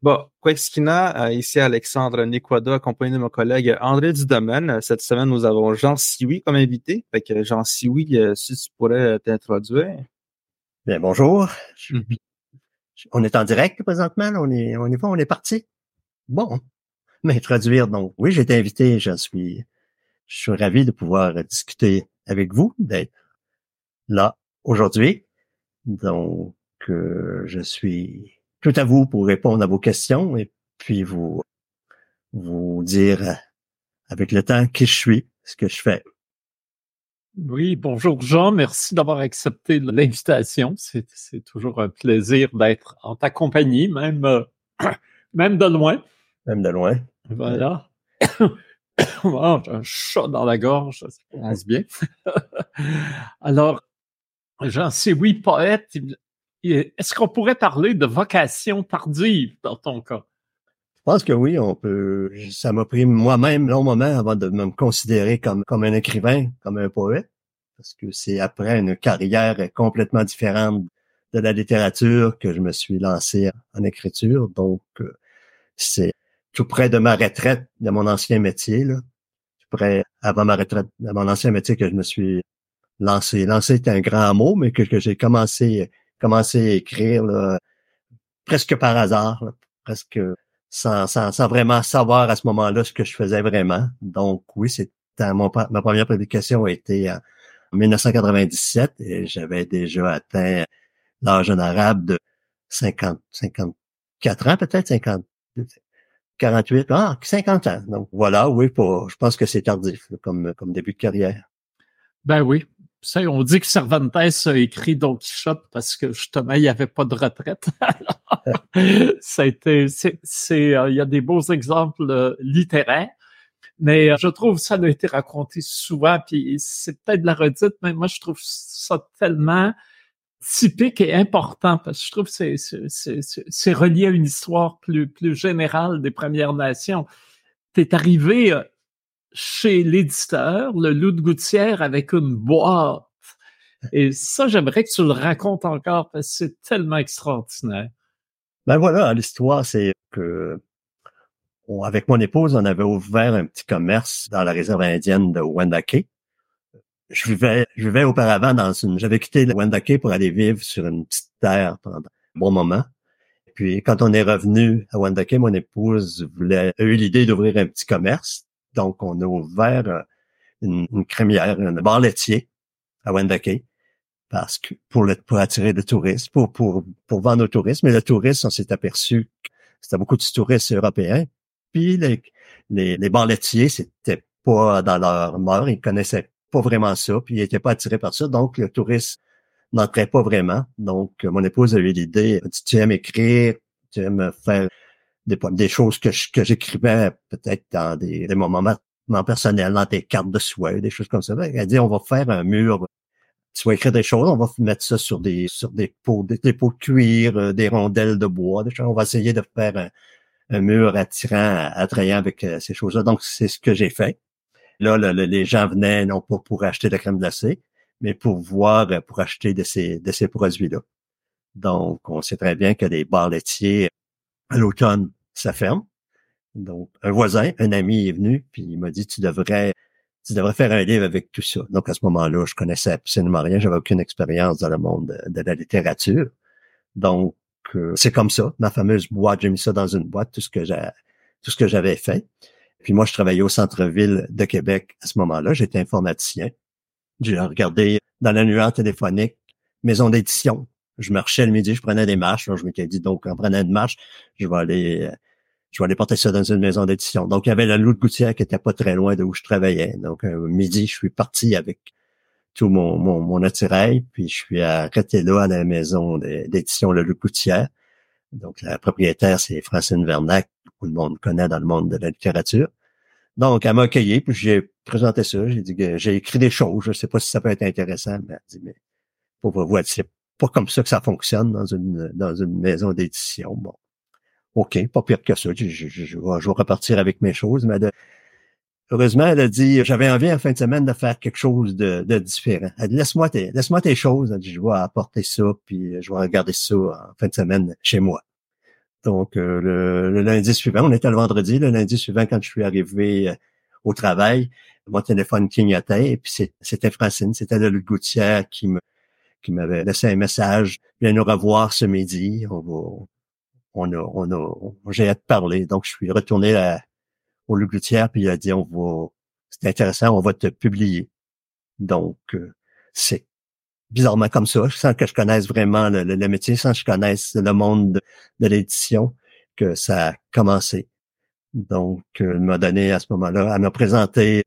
Bon, Quexkina, ici Alexandre Nikwada, accompagné de mon collègue André Dudomaine. Cette semaine, nous avons Jean Sioui comme invité. Fait que Jean Sioui, si tu pourrais t'introduire. Bien, bonjour. Mm-hmm. On est en direct présentement, on est, on est on est parti. Bon, m'introduire. Donc, oui, j'ai été invité, je suis, je suis ravi de pouvoir discuter avec vous, d'être là aujourd'hui. Donc, euh, je suis tout à vous pour répondre à vos questions et puis vous, vous dire avec le temps qui je suis, ce que je fais. Oui, bonjour Jean, merci d'avoir accepté l'invitation. C'est toujours un plaisir d'être en ta compagnie, même, euh, même de loin. Même de loin. Voilà. oh, j'ai un chat dans la gorge, ça commence bien. Alors, Jean, c'est oui, poète. Est-ce qu'on pourrait parler de vocation tardive dans ton cas? Je pense que oui, on peut. Ça m'a pris moi-même long moment avant de me considérer comme, un écrivain, comme un poète, parce que c'est après une carrière complètement différente de la littérature que je me suis lancé en écriture. Donc, euh, c'est tout près de ma retraite de mon ancien métier. Tout près, avant ma retraite de mon ancien métier que je me suis lancé. Lancé est un grand mot, mais que j'ai commencé, commencé à écrire, là, presque par hasard, presque sans, sans, sans vraiment savoir à ce moment-là ce que je faisais vraiment. Donc, oui, c'est mon, ma première publication a été en 1997 et j'avais déjà atteint l'âge honorable de 50, 54 ans, peut-être 50, 48, ah, 50 ans. Donc voilà, oui, pour, je pense que c'est tardif comme, comme début de carrière. Ben oui. Ça, on dit que Cervantes a écrit Don Quichotte parce que justement, il n'y avait pas de retraite. ça a été, c'est, euh, il y a des beaux exemples euh, littéraires. Mais euh, je trouve ça a été raconté souvent, puis c'est peut-être de la redite, mais moi je trouve ça tellement typique et important parce que je trouve que c'est, c'est, relié à une histoire plus, plus générale des Premières Nations. Tu es arrivé chez l'éditeur, le Loup de Gouttière, avec une boîte. Et ça, j'aimerais que tu le racontes encore parce que c'est tellement extraordinaire. Ben voilà, l'histoire, c'est que avec mon épouse, on avait ouvert un petit commerce dans la réserve indienne de Wendake je vivais, je vivais auparavant dans une, j'avais quitté le Wendake pour aller vivre sur une petite terre pendant un bon moment. puis, quand on est revenu à Wendake, mon épouse voulait, a eu l'idée d'ouvrir un petit commerce. Donc, on a ouvert euh, une, crémière, un bar laitier à Wendake parce que pour, le, pour attirer le tourisme, pour, pour, pour vendre au tourisme. Mais le tourisme, on s'est aperçu que c'était beaucoup de touristes européens. Puis les, les, les bars laitiers, c'était pas dans leur mort. Ils connaissaient pas vraiment ça, puis il était pas attiré par ça, donc le touriste n'entrait pas vraiment. Donc, mon épouse a eu l'idée, tu aimes écrire, tu aimes faire des, des choses que, que j'écrivais peut-être dans des, des moments personnels, dans tes cartes de souhait, des choses comme ça. Elle a dit, on va faire un mur, tu vas écrire des choses, on va mettre ça sur des sur des pots, des, pots de cuir, euh, des rondelles de bois, des choses. On va essayer de faire un, un mur attirant, attrayant avec euh, ces choses-là. Donc, c'est ce que j'ai fait. Là, les gens venaient non pas pour acheter de la crème glacée, mais pour voir, euh, pour acheter de ces, de ces produits-là. Donc, on sait très bien que les bars laitiers, à l'automne, ça ferme. Donc, un voisin, un ami est venu, puis il m'a dit, tu devrais, tu devrais faire un livre avec tout ça. Donc, à ce moment-là, je connaissais absolument rien, j'avais aucune expérience dans le monde de, la littérature. Donc, euh, c'est comme ça. Ma fameuse boîte, j'ai mis ça dans une boîte, tout ce que j'ai, tout ce que j'avais fait. Puis moi, je travaillais au centre-ville de Québec à ce moment-là. J'étais informaticien. J'ai regardé dans l'annuaire téléphonique maison d'édition. Je marchais le midi, je prenais des marches. je m'étais dit, donc, en prenant une marche, je vais aller, je vais aller porter ça dans une maison d'édition. Donc, il y avait la Loup de Gouttière qui était pas très loin de où je travaillais. Donc, midi, je suis parti avec tout mon, mon, mon attirail, puis je suis arrêté là à la maison d'édition Le Loup de Gouttière. Donc, la propriétaire, c'est Francine Vernac, tout le monde connaît dans le monde de la littérature. Donc, elle m'a accueilli, puis j'ai présenté ça. J'ai dit que j'ai écrit des choses. Je sais pas si ça peut être intéressant, mais elle dit, mais pour vous c'est pas comme ça que ça fonctionne dans une, dans une maison d'édition. Bon. OK, pas pire que ça. Je, je, je, vais, repartir avec mes choses, mais heureusement, elle a dit, j'avais envie en fin de semaine de faire quelque chose de, de différent. Elle dit, laisse-moi tes, laisse-moi tes choses. Elle dit, je vais apporter ça, puis je vais regarder ça en fin de semaine chez moi. Donc, euh, le, lundi suivant, on était le vendredi, le lundi suivant, quand je suis arrivé euh, au travail, mon téléphone clignotait, puis c'était Francine, c'était le Gouttière qui me qui m'avait laissé un message. Viens nous revoir ce midi. On va, on a, on a, j'ai hâte de parler. Donc, je suis retourné à, au Gouttière, puis il a dit, on va, c'est intéressant, on va te publier. Donc, euh, c'est bizarrement comme ça, sans que je connaisse vraiment le, métier, sans que je connaisse le monde de, l'édition, que ça a commencé. Donc, euh, il m'a donné à ce moment-là, elle m'a présenté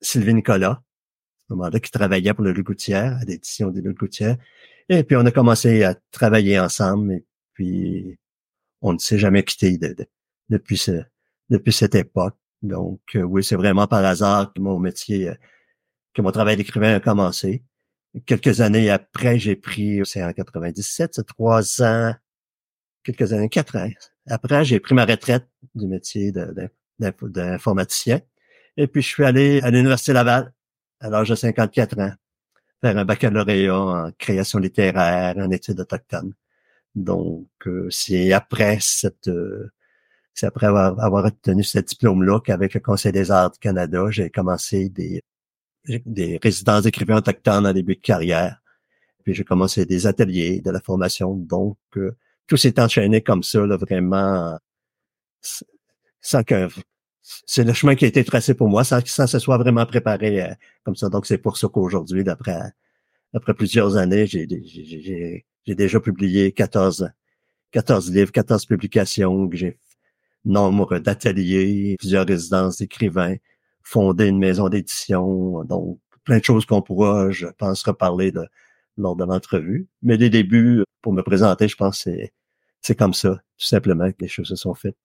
Sylvie Nicolas, à ce moment-là, qui travaillait pour le Gouttière, à l'édition de Le Gouttière. Et puis, on a commencé à travailler ensemble, et puis, on ne s'est jamais quitté depuis, ce, depuis cette époque. Donc, euh, oui, c'est vraiment par hasard que mon métier, euh, que mon travail d'écrivain a commencé. Quelques années après, j'ai pris, c'est en 97, c'est trois ans, quelques années, quatre ans. Après, j'ai pris ma retraite du métier d'informaticien. Et puis, je suis allé à l'Université Laval à l'âge de 54 ans, faire un baccalauréat en création littéraire, en études autochtones. Donc, euh, c'est après cette, euh, c'est après avoir, avoir obtenu ce diplôme-là qu'avec le Conseil des arts du Canada, j'ai commencé des, des résidences d'écrivains autochtones en début de carrière. Puis j'ai commencé des ateliers, de la formation. Donc, euh, tout s'est enchaîné comme ça, là, vraiment, sans que c'est le chemin qui a été tracé pour moi, sans que ça se soit vraiment préparé euh, comme ça. Donc, c'est pour ça qu'aujourd'hui, d'après après plusieurs années, j'ai déjà publié 14, 14 livres, 14 publications, j'ai nombre d'ateliers, plusieurs résidences d'écrivains, fondé une maison d'édition, donc plein de choses qu'on pourra, je pense, reparler de, lors de l'entrevue. Mais les débuts, pour me présenter, je pense c'est c'est comme ça, tout simplement, que les choses se sont faites.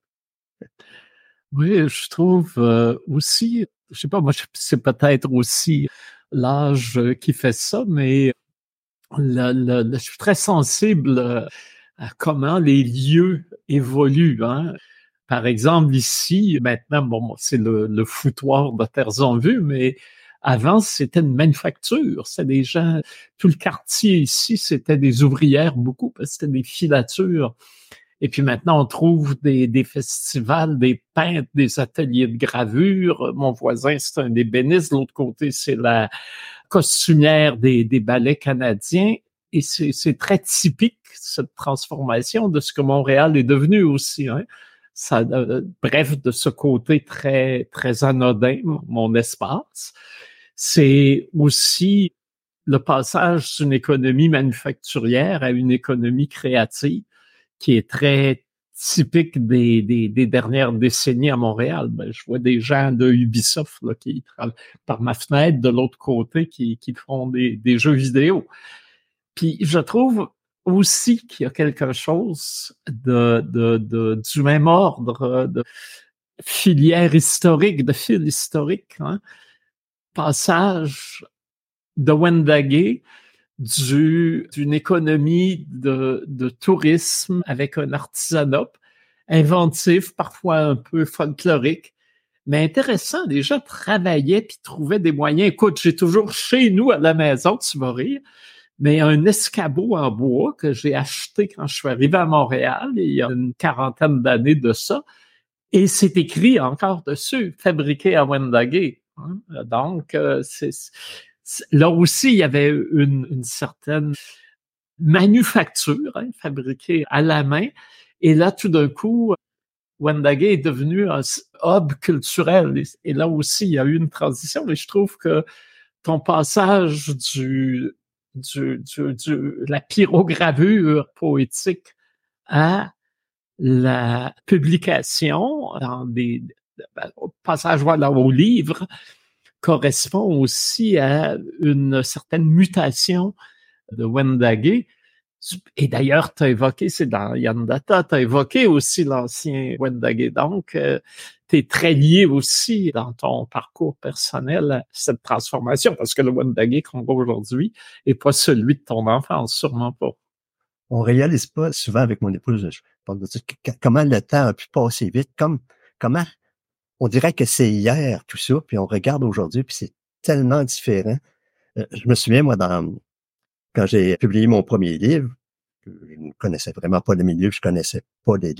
Oui, je trouve euh, aussi, je sais pas, moi, c'est peut-être aussi l'âge qui fait ça, mais je suis très sensible à comment les lieux évoluent. Hein. Par exemple, ici, maintenant, bon, c'est le, le, foutoir de Terres en Vue, mais avant, c'était une manufacture. C'est des gens, tout le quartier ici, c'était des ouvrières beaucoup, parce que c'était des filatures. Et puis maintenant, on trouve des, des, festivals, des peintres, des ateliers de gravure. Mon voisin, c'est un ébéniste. De l'autre côté, c'est la costumière des, des ballets canadiens. Et c'est très typique, cette transformation de ce que Montréal est devenu aussi. Hein ça, euh, bref, de ce côté très, très anodin, mon espace. C'est aussi le passage d'une économie manufacturière à une économie créative qui est très typique des, dernières décennies à Montréal. Ben, je vois des gens de Ubisoft là, qui par ma fenêtre de l'autre côté qui, qui font des, des jeux vidéo. Puis je trouve aussi qu'il y a quelque chose de, du même ordre, de filière historique, de fil historique. Hein? Passage de Wendagé du, d'une économie de, de tourisme avec un artisanat inventif, parfois un peu folklorique, mais intéressant. Les gens travaillaient puis trouvaient des moyens. Écoute, j'ai toujours chez nous à la maison, tu vas rire, mais un escabeau en bois que j'ai acheté quand je suis arrivé à Montréal il y a une quarantaine d'années de ça. Et c'est écrit encore dessus, fabriqué à Wendagé. Hein. Donc, euh, c'est, là aussi, il y avait une, certaine manufacture hein, fabriquée à la main. Et là, tout d'un coup, Wendagé est devenu un hub culturel. Et là aussi, il y a eu une transition. Et je trouve que ton passage du du, du, la pyrogravure poétique à la publication dans des ben, passages voilà, au livre correspond aussi à une certaine mutation de Wendagé. Et d'ailleurs, tu as évoqué, c'est dans Yandata, tu as évoqué aussi l'ancien Wendagé. Donc, euh, tu es très lié aussi dans ton parcours personnel à cette transformation, parce que le Wendagé qu'on voit aujourd'hui est pas celui de ton enfance, sûrement pas. On réalise pas souvent avec mon épouse, comment le temps a pu passer vite, comme comment on dirait que c'est hier tout ça, puis on regarde aujourd'hui, puis c'est tellement différent. Euh, je me souviens, moi, dans quand j'ai publié mon premier livre, je ne connaissais vraiment pas le milieu, je connaissais pas les,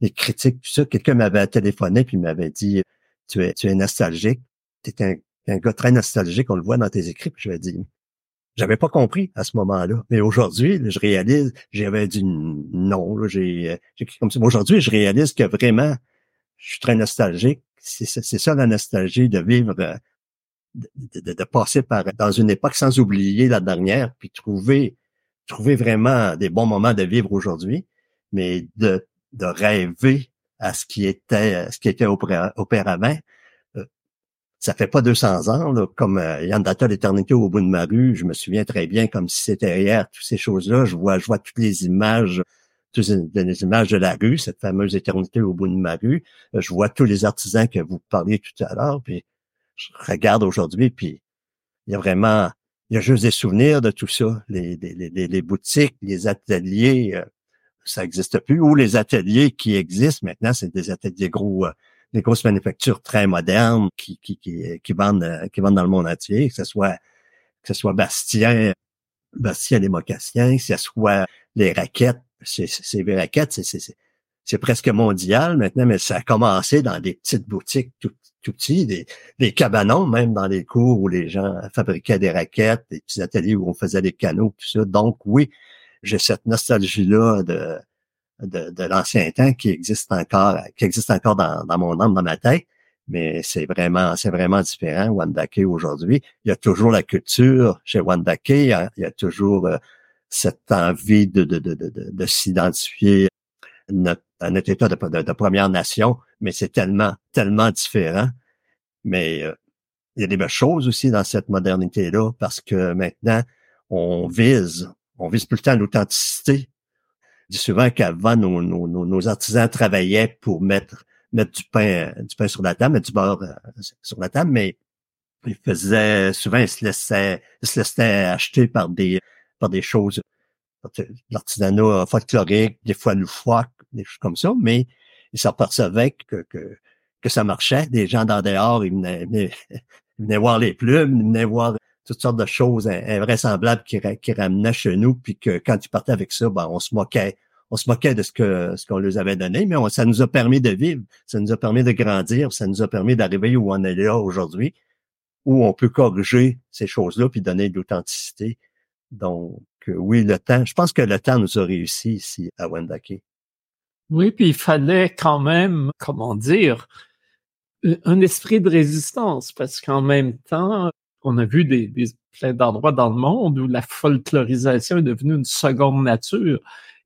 les, critiques, tout ça. Quelqu'un m'avait téléphoné puis m'avait dit Tu es, tu es nostalgique, tu es un, un, gars très nostalgique, on le voit dans tes écrits, puis je lui ai dit j'avais pas compris à ce moment-là. Mais aujourd'hui, je réalise, j'avais dit non, j'ai, comme ça. Aujourd'hui, je réalise que vraiment, je suis très nostalgique. C'est ça la nostalgie de vivre, euh, de, passer par dans une époque sans oublier la dernière, puis trouver, trouver vraiment des bons moments de vivre aujourd'hui, mais de, de rêver à ce qui était, ce qui était auparavant ça fait pas 200 ans, là, comme euh, Yann Data l'éternité au bout de ma rue. Je me souviens très bien comme si c'était hier, toutes ces choses-là. Je vois, je vois toutes les images, les images de la rue, cette fameuse éternité au bout de ma rue. Euh, je vois tous les artisans que vous parliez tout à l'heure, puis je regarde aujourd'hui, puis il y a vraiment, il y a juste des souvenirs de tout ça. Les, boutiques, les ateliers, euh, ça n'existe plus. Ou les ateliers qui existent maintenant, c'est des ateliers gros des grosses manufactures très modernes qui, qui, qui, vendent, qui vendent dans le monde entier, que ce soit, que ce soit Bastien, Bastien les mocassiens, que ce soit les raquettes, c'est, raquettes, c'est, presque mondial maintenant, mais ça a commencé dans des petites boutiques tout, tout petits, des, des cabanons, même dans les cours où les gens fabriquaient des raquettes, des petits ateliers où on faisait des canaux, tout ça. Donc oui, j'ai cette nostalgie-là de, de, l'ancien temps qui existe encore, qui existe encore dans, mon âme, dans ma tête. Mais c'est vraiment, c'est vraiment différent, Wandake aujourd'hui. Il y a toujours la culture chez Wandake, il y a, toujours euh, cette envie de, de, de, de, de s'identifier à notre état de, Première Nation, mais c'est tellement, tellement différent. Mais euh, il y a des belles choses aussi dans cette modernité-là, parce que maintenant, on vise, on vise plus le temps l'authenticité, dis souvent qu'avant, nos, nos, nos, artisans travaillaient pour mettre, mettre du pain, du pain sur la table, mettre du beurre euh, sur la table, mais ils faisaient, souvent, ils se laissaient, ils se laissaient acheter par des, par des choses, l'artisanat folklorique, des fois loufoque, des choses comme ça, mais ils s'apercevaient que, que, que ça marchait. Des gens dans dehors, ils venaient, venaient voir les plumes, ils venaient voir toutes sortes de choses invraisemblables qui, qui ramenaient chez nous, puis que quand ils partaient avec ça, ben, on se moquait. On se moquait de ce que ce qu'on leur avait donné, mais ça nous a permis de vivre, ça nous a permis de grandir, ça nous a permis d'arriver où on est là aujourd'hui, où on peut corriger ces choses-là puis donner de l'authenticité. Donc, oui, le temps, je pense que le temps nous a réussi ici à Wendake. Oui, puis il fallait quand même, comment dire, un esprit de résistance, parce qu'en même temps, on a vu des, des plein d'endroits dans le monde où la folklorisation est devenue une seconde nature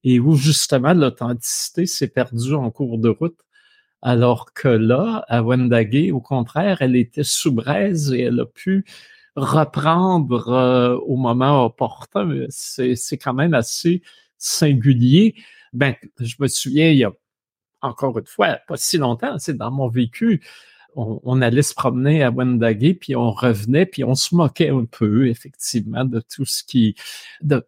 et où justement l'authenticité s'est perdue en cours de route. Alors que là, à Wendagé, au contraire, elle était sous braise et elle a pu reprendre euh, au moment opportun. C'est, quand même assez singulier. Ben, je me souviens, il y a encore une fois, pas si longtemps, c'est dans mon vécu, on, allait se promener à Wendagé, puis on revenait, puis on se moquait un peu, effectivement, de tout ce qui, de,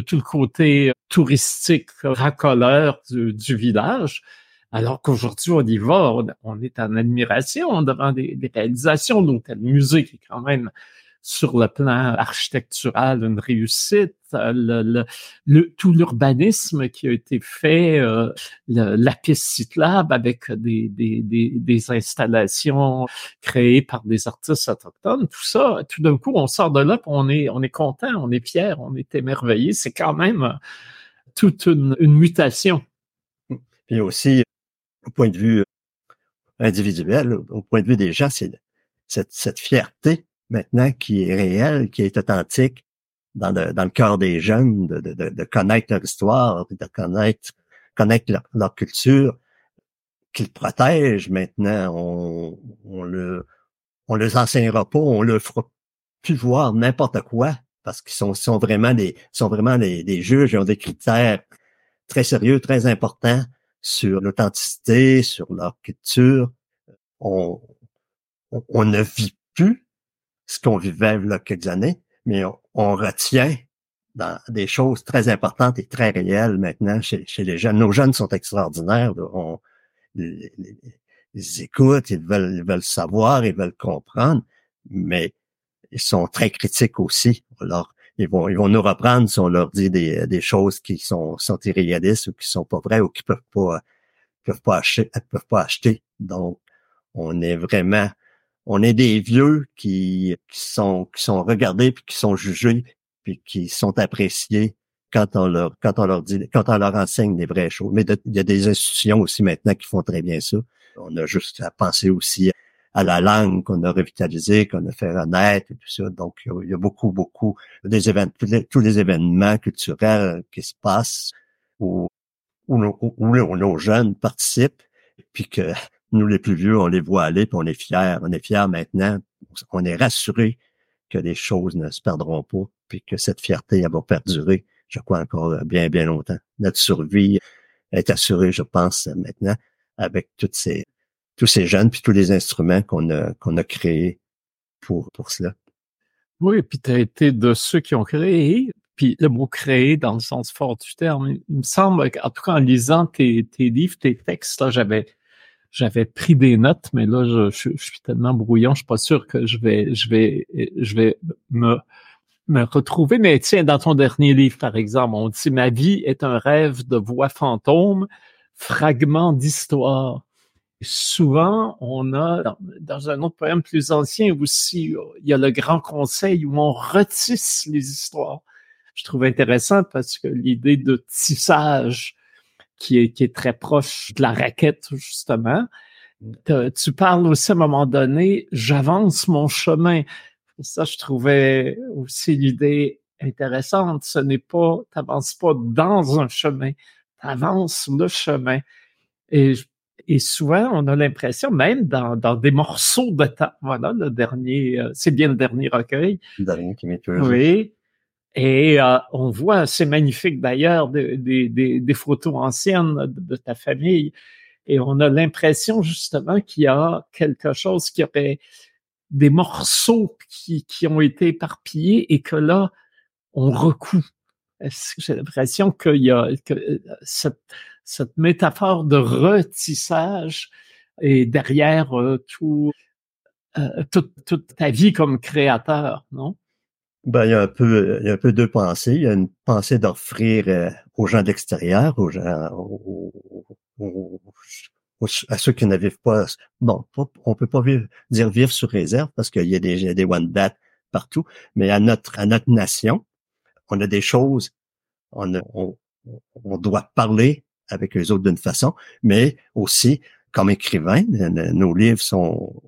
tout le côté touristique, racoleur du, village. Alors qu'aujourd'hui, on y va, on, est en admiration devant des, des réalisations d'hôtels musée qui est quand même sur le plan architectural une réussite, euh, le, le, tout l'urbanisme qui a été fait, euh, la piste cyclable avec des, des, des, des, installations créées par des artistes autochtones, tout ça, tout d'un coup, on sort de là, on est, on est content, on est fier, on est émerveillé. C'est quand même toute une, une mutation. Et aussi, au point de vue individuel, au point de vue des gens, c'est cette, fierté maintenant qui est réel, qui est authentique dans le, le cœur des jeunes, de, connaître leur histoire, de connaître, leur, culture, qu'ils protègent maintenant. On, on le, on les enseignera pas, on leur fera plus voir n'importe quoi parce qu'ils sont, sont vraiment des, sont vraiment des, des juges, ils ont des critères très sérieux, très importants sur l'authenticité, sur culture. On, on, ne vit plus ce qu'on vivait il y a quelques années, mais on, retient des choses très importantes et très réelles maintenant chez, les jeunes. Nos jeunes sont extraordinaires. On, les, ils écoutent, ils veulent, ils veulent savoir, ils veulent comprendre, mais ils sont très critiques aussi. Ils vont, ils vont nous reprendre si on leur dit des, des choses qui sont, sont irréalistes ou qui sont pas vraies ou qui peuvent pas, peuvent pas acheter, peuvent pas acheter. Donc, on est vraiment, on est des vieux qui, qui sont, qui sont regardés puis qui sont jugés puis qui sont appréciés quand on leur, quand on leur dit, quand on leur enseigne des vraies choses. Mais il y a des institutions aussi maintenant qui font très bien ça. On a juste à penser aussi à la langue qu'on a revitalisée, qu'on a fait renaître et tout ça. Donc, il y a, beaucoup, beaucoup des événements, tous les, événements culturels qui se passent où, nos, jeunes participent, puis que nous, les plus vieux, on les voit aller, puis on est fiers. On est fiers maintenant. On est rassurés que les choses ne se perdront pas, puis que cette fierté, elle va perdurer, je crois, encore bien, bien longtemps. Notre survie est assurée, je pense, maintenant, avec toutes ces, tous ces jeunes puis tous les instruments qu'on a, qu'on a créés pour, pour cela. Oui, puis tu as été de ceux qui ont créé, puis le mot créer dans le sens fort du terme, il me semble, en tout cas en lisant tes, tes livres, tes textes, là, j'avais j'avais pris des notes, mais là, je, je, suis tellement brouillon, je suis pas sûr que je vais, je vais, je vais me, me retrouver. Mais tiens, dans ton dernier livre, par exemple, on dit Ma vie est un rêve de voix fantôme, fragment d'histoire souvent, on a, dans, un autre poème plus ancien aussi, il y a le grand conseil où on retisse les histoires. Je trouve intéressant parce que l'idée de tissage qui est, très proche de la raquette, justement, tu parles aussi à un moment donné, j'avance mon chemin. Ça, je trouvais aussi l'idée intéressante. Ce n'est pas, t'avances pas dans un chemin, t'avances le chemin. Et et souvent, on a l'impression, même dans, dans, des morceaux de temps, voilà, le dernier, euh, c'est bien le dernier recueil. Le dernier qui m'est Oui. Et euh, on voit, c'est magnifique d'ailleurs, des, des, des, photos anciennes de, ta famille. Et on a l'impression justement qu'il y a quelque chose qui aurait des morceaux qui, qui ont été éparpillés et que là, on recoue. J'ai l'impression qu'il y a que euh, cette, cette métaphore de retissage est derrière euh, tout, euh, toute, ta vie comme créateur, non? Ben, il y a un peu, il y a un peu deux pensées. Il y a une pensée d'offrir euh, aux gens d'extérieur, aux gens, à ceux qui ne vivent pas, bon, on peut pas dire vivre sur réserve parce qu'il y a des, des one dat partout, mais à notre, à notre nation, on a des choses, on, on, on doit parler avec les autres d'une façon, mais aussi comme écrivain, nos livres sont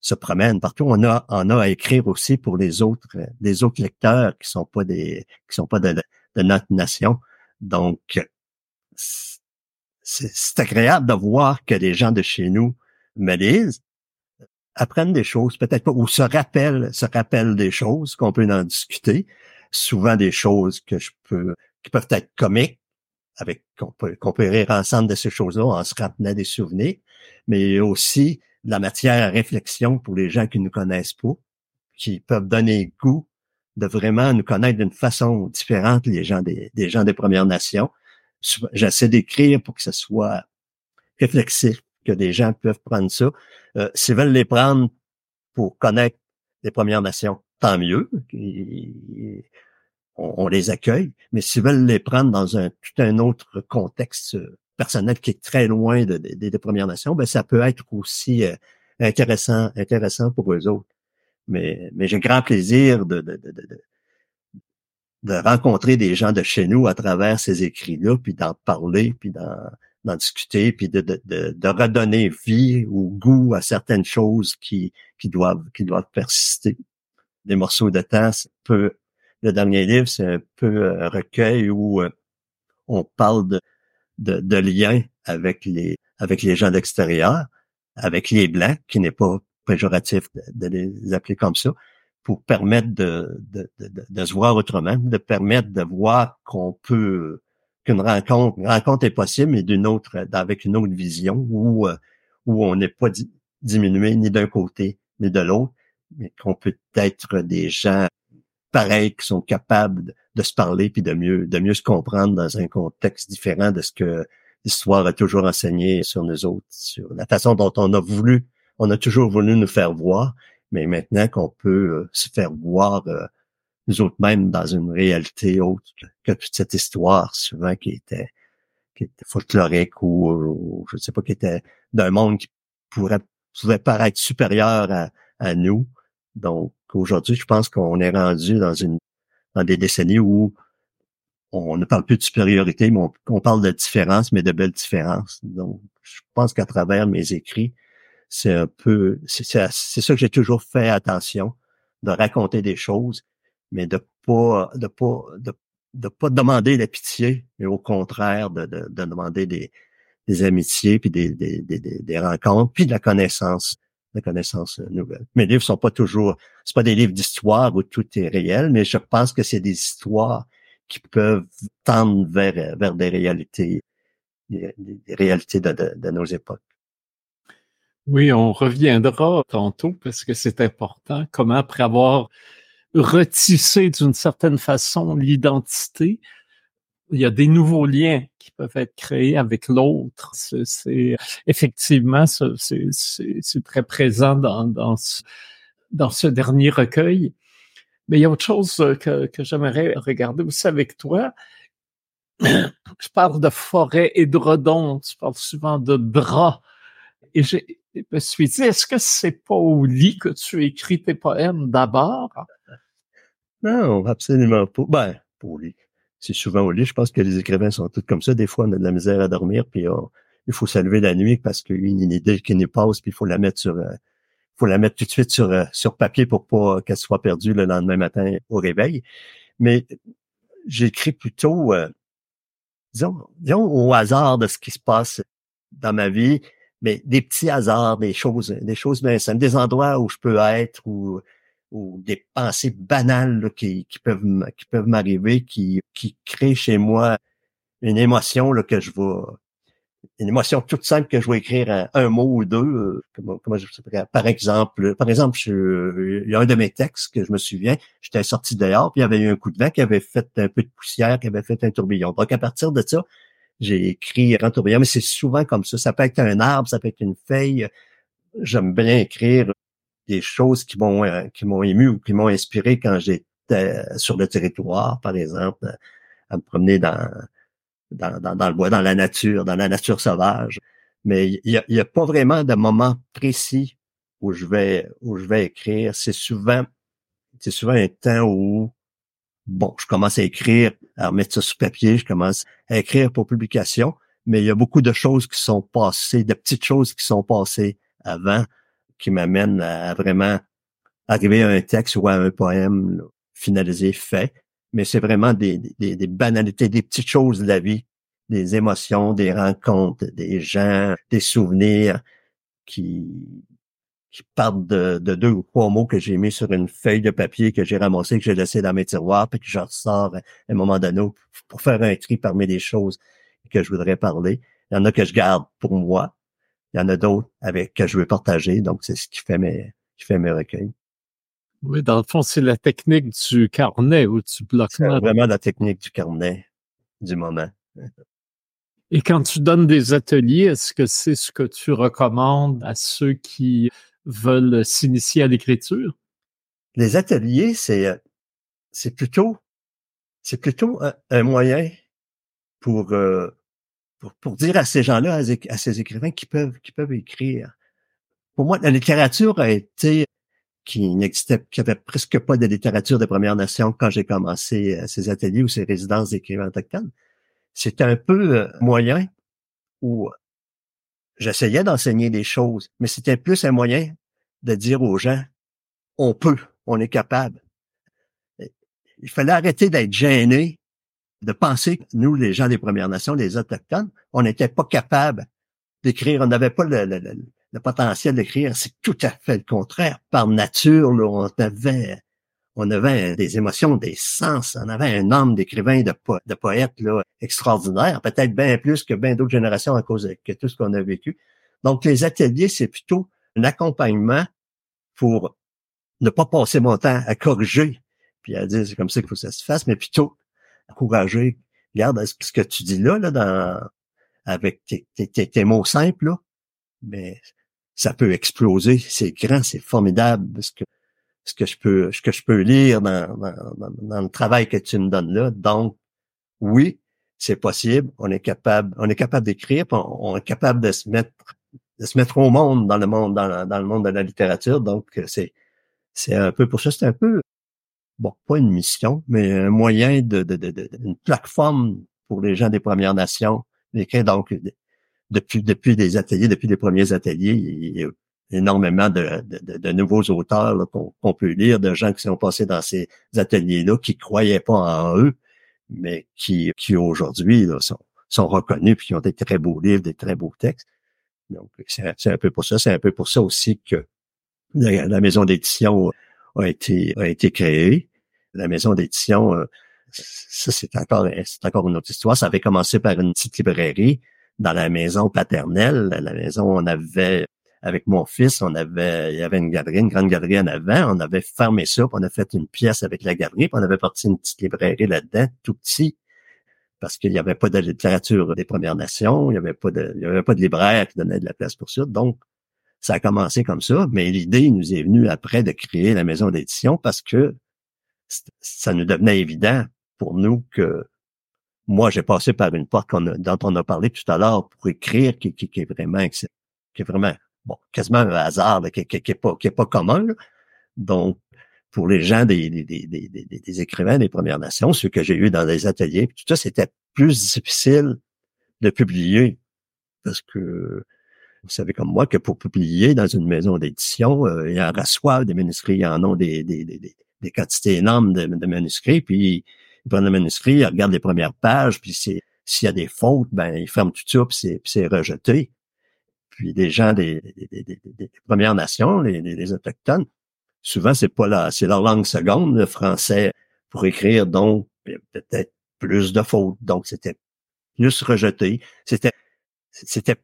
se promènent partout. On a, on a à écrire aussi pour les autres, les autres lecteurs qui sont pas des, qui sont pas de, de notre nation. Donc, c'est agréable de voir que les gens de chez nous me lisent, apprennent des choses, peut-être pas, ou se rappellent, se rappellent des choses qu'on peut en discuter. Souvent des choses que je peux, qui peuvent être comiques, avec qu'on peut, qu'on peut rire ensemble de ces choses-là en se rappelant des souvenirs, mais aussi de la matière à réflexion pour les gens qui nous connaissent pas, qui peuvent donner goût de vraiment nous connaître d'une façon différente, les gens des, des gens des Premières Nations. J'essaie d'écrire pour que ce soit réflexif, que des gens peuvent prendre ça. Euh, S'ils veulent les prendre pour connaître les Premières Nations, tant mieux on, les accueille, mais s'ils veulent les prendre dans un tout un autre contexte euh, personnel qui est très loin des Premières Nations, ben ça peut être aussi euh, intéressant, intéressant pour eux autres. Mais, mais j'ai grand plaisir de, de, de, de, rencontrer des gens de chez nous à travers ces écrits-là, puis d'en parler, puis d'en discuter, puis de, de, redonner vie ou goût à certaines choses qui, qui doivent qui doivent persister. Des morceaux de temps peut le dernier livre, c'est un peu un recueil où euh, on parle de, liens avec les, gens d'extérieur, avec les Blancs, qui n'est pas péjoratif de, les appeler comme ça, pour permettre de, se voir autrement, de permettre de voir qu'on peut qu'une rencontre, rencontre est possible, mais d'une autre, avec une autre vision où, euh, où on n'est pas diminué ni d'un côté ni de l'autre, mais qu'on peut être des gens pareils qui sont capables de, se parler puis de mieux de mieux se comprendre dans un contexte différent de ce que l'histoire a toujours enseigné sur nous autres, sur la façon dont on a voulu, on a toujours voulu nous faire voir, mais maintenant qu'on peut euh, se faire voir euh, nous autres même dans une réalité autre que toute cette histoire souvent qui était qui était folklorique ou, je ne sais pas qui était d'un monde qui pourrait pouvait paraître supérieur à, à nous. Donc aujourd'hui, je pense qu'on est rendu dans une dans des décennies où on ne parle plus de supériorité, mais on, parle de différence, mais de belles différences. Donc, je pense qu'à travers mes écrits, c'est un peu, c'est ça que j'ai toujours fait attention, de raconter des choses, mais de pas, de pas, de, pas demander la pitié, mais au contraire de, de, demander des, des amitiés, puis des, des, des, des rencontres, puis de la connaissance, de la connaissance nouvelle. Mes livres sont pas toujours, c'est pas des livres d'histoire où tout est réel, mais je pense que c'est des histoires qui peuvent tendre vers, vers des réalités, des, réalités de, de, nos époques. Oui, on reviendra tantôt parce que c'est important. Comment, après avoir retissé d'une certaine façon l'identité, il y a des nouveaux liens qui peuvent être créés avec l'autre. C'est effectivement, c'est très présent dans, dans, ce, dans ce dernier recueil. Mais il y a autre chose euh, que, que j'aimerais regarder aussi avec toi. Je parle de forêt et de redon, tu parles souvent de bras. Et je me suis dit, est-ce que c'est pas au lit que tu écris tes poèmes d'abord? Non, absolument pas. Ben, au lit. C'est souvent au lit. Je pense que les écrivains sont tous comme ça. Des fois, on a de la misère à dormir, puis il faut se lever la nuit parce qu'il y a une idée qui nous passe, puis il faut la mettre sur, euh, faut la mettre tout de suite sur, euh, sur papier pour pas qu'elle soit perdue le lendemain matin au réveil. Mais j'écris plutôt, euh, disons, disons, au hasard de ce qui se passe dans ma vie, mais des petits hasards, des choses, des choses bien simples, des endroits où je peux être, ou, ou des pensées banales qui, peuvent qui peuvent m'arriver, qui, qui créent chez moi une émotion là, que je vais une émotion toute simple que je vais écrire un, mot ou deux. Euh, comment, je Par exemple, par exemple, il y a un de mes textes que je me souviens, j'étais sorti dehors, puis il y avait eu un coup de vent qui avait fait un peu de poussière, qui avait fait un tourbillon. Donc à partir de ça, j'ai écrit un tourbillon, mais c'est souvent comme ça. Ça peut être un arbre, ça peut être une feuille. J'aime bien écrire des choses qui m'ont euh, qui m'ont ému ou qui m'ont inspiré quand j'étais sur le territoire, par exemple, à me promener dans dans, dans, le bois, dans la nature, dans la nature sauvage. Mais il n'y a, y a, pas vraiment de moment précis où je vais où je vais écrire. C'est souvent c'est souvent un temps où bon, je commence à écrire, à mettre ça sur papier, je commence à écrire pour publication, mais il y a beaucoup de choses qui sont passées, de petites choses qui sont passées avant, qui m'amènent à vraiment arriver à un texte ou à un poème finalisé, fait mais c'est vraiment des, des, des, banalités, des petites choses de la vie, des émotions, des rencontres, des gens, des souvenirs qui, qui partent de, de deux ou trois mots que j'ai mis sur une feuille de papier que j'ai ramassé, que j'ai laissé dans mes tiroirs, puis que je ressors à un moment donné pour faire un tri parmi les choses que je voudrais parler. Il y en a que je garde pour moi. Il y en a d'autres avec que je veux partager. Donc, c'est ce qui fait mes, qui fait mes recueils. Oui, dans le fond, c'est la technique du carnet ou du bloc C'est vraiment la technique du carnet du moment. Et quand tu donnes des ateliers, est-ce que c'est ce que tu recommandes à ceux qui veulent s'initier à l'écriture? Les ateliers, c'est euh, c'est plutôt c'est plutôt un, moyen pour, euh, pour, pour dire à ces gens-là, à, ces écrivains qui peuvent qui peuvent écrire. Pour moi, la littérature a été qui n'existait, qui avait presque pas de littérature de Première Nation quand j'ai commencé euh, ces ateliers ou ces résidences d'écrivains autochtones. C'était un peu euh, moyen où j'essayais d'enseigner des choses, mais c'était plus un moyen de dire aux gens, on peut, on est capable. Il fallait arrêter d'être gêné, de penser que nous, les gens des Premières Nations, les Autochtones, on n'était pas capable d'écrire, on n'avait pas le, potentiel d'écrire, c'est tout à fait le contraire. Par nature, là, on avait on avait des émotions, des sens, on avait un âme d'écrivain, de, de poète là, extraordinaire, peut-être bien plus que bien d'autres générations à cause de tout ce qu'on a vécu. Donc, les ateliers, c'est plutôt un accompagnement pour ne pas passer mon temps à corriger, puis à dire c'est comme ça qu'il faut que ça se fasse, mais plutôt encourager. Regarde ce que tu dis là, là dans, avec tes, tes, tes mots simples, là, mais ça peut exploser. C'est grand, c'est formidable ce que, ce que je peux, ce que je peux lire dans, dans, dans le travail que tu me donnes là. Donc, oui, c'est possible. On est capable, on est capable d'écrire, on, est capable de se mettre, de se mettre au monde dans le monde, dans, dans le monde de la littérature. Donc, c'est, c'est un peu pour ça, c'est un peu, bon, pas une mission, mais un moyen de, de, de, de une plateforme pour les gens des Premières Nations. Donc depuis depuis des ateliers, depuis les premiers ateliers, il y a énormément de, de, de nouveaux auteurs qu'on peut lire, de gens qui sont passés dans ces ateliers-là, qui croyaient pas en eux, mais qui, qui aujourd'hui sont, sont reconnus puis qui ont des très beaux livres, des très beaux textes. Donc, c'est un peu pour ça. C'est un peu pour ça aussi que la, maison d'édition a été, a été créée. La maison d'édition, euh, ça, c'est encore, c'est encore une autre histoire. Ça avait commencé par une petite librairie dans la maison paternelle. La maison, on avait avec mon fils, on avait, il y avait une galerie, une grande galerie en avant. On avait fermé ça, puis on a fait une pièce avec la galerie, puis on avait parti une petite librairie là-dedans, tout petit, parce qu'il n'y avait pas de littérature des Premières Nations, il n'y avait pas de, il y avait pas de libraire qui donnait de la place pour ça. Donc, ça a commencé comme ça, mais l'idée nous est venue après de créer la maison d'édition parce que ça nous devenait évident pour nous que moi, j'ai passé par une porte dont on a parlé tout à l'heure pour écrire qui, est vraiment qui est vraiment bon, quasiment un hasard qui, qui, est pas, qui est pas commun. Donc, pour les gens des, des, des, des, écrivains des Premières Nations, ceux que j'ai eu dans les ateliers, tout ça, c'était plus difficile de publier parce que vous savez comme moi que pour publier dans une maison d'édition, euh, ils en reçoivent des manuscrits, ils en ont des, des, des, des quantités énormes de, de, manuscrits, puis ils prennent le manuscrit, ils regardent les premières pages, puis s'il y a des fautes, ben ils ferment tout ça, puis c'est rejeté puis des gens des, Premières Nations, les, Autochtones, souvent, c'est pas là, c'est leur langue seconde, le français, pour écrire, donc peut-être plus de fautes. Donc, c'était plus rejeté. C'était, c'était,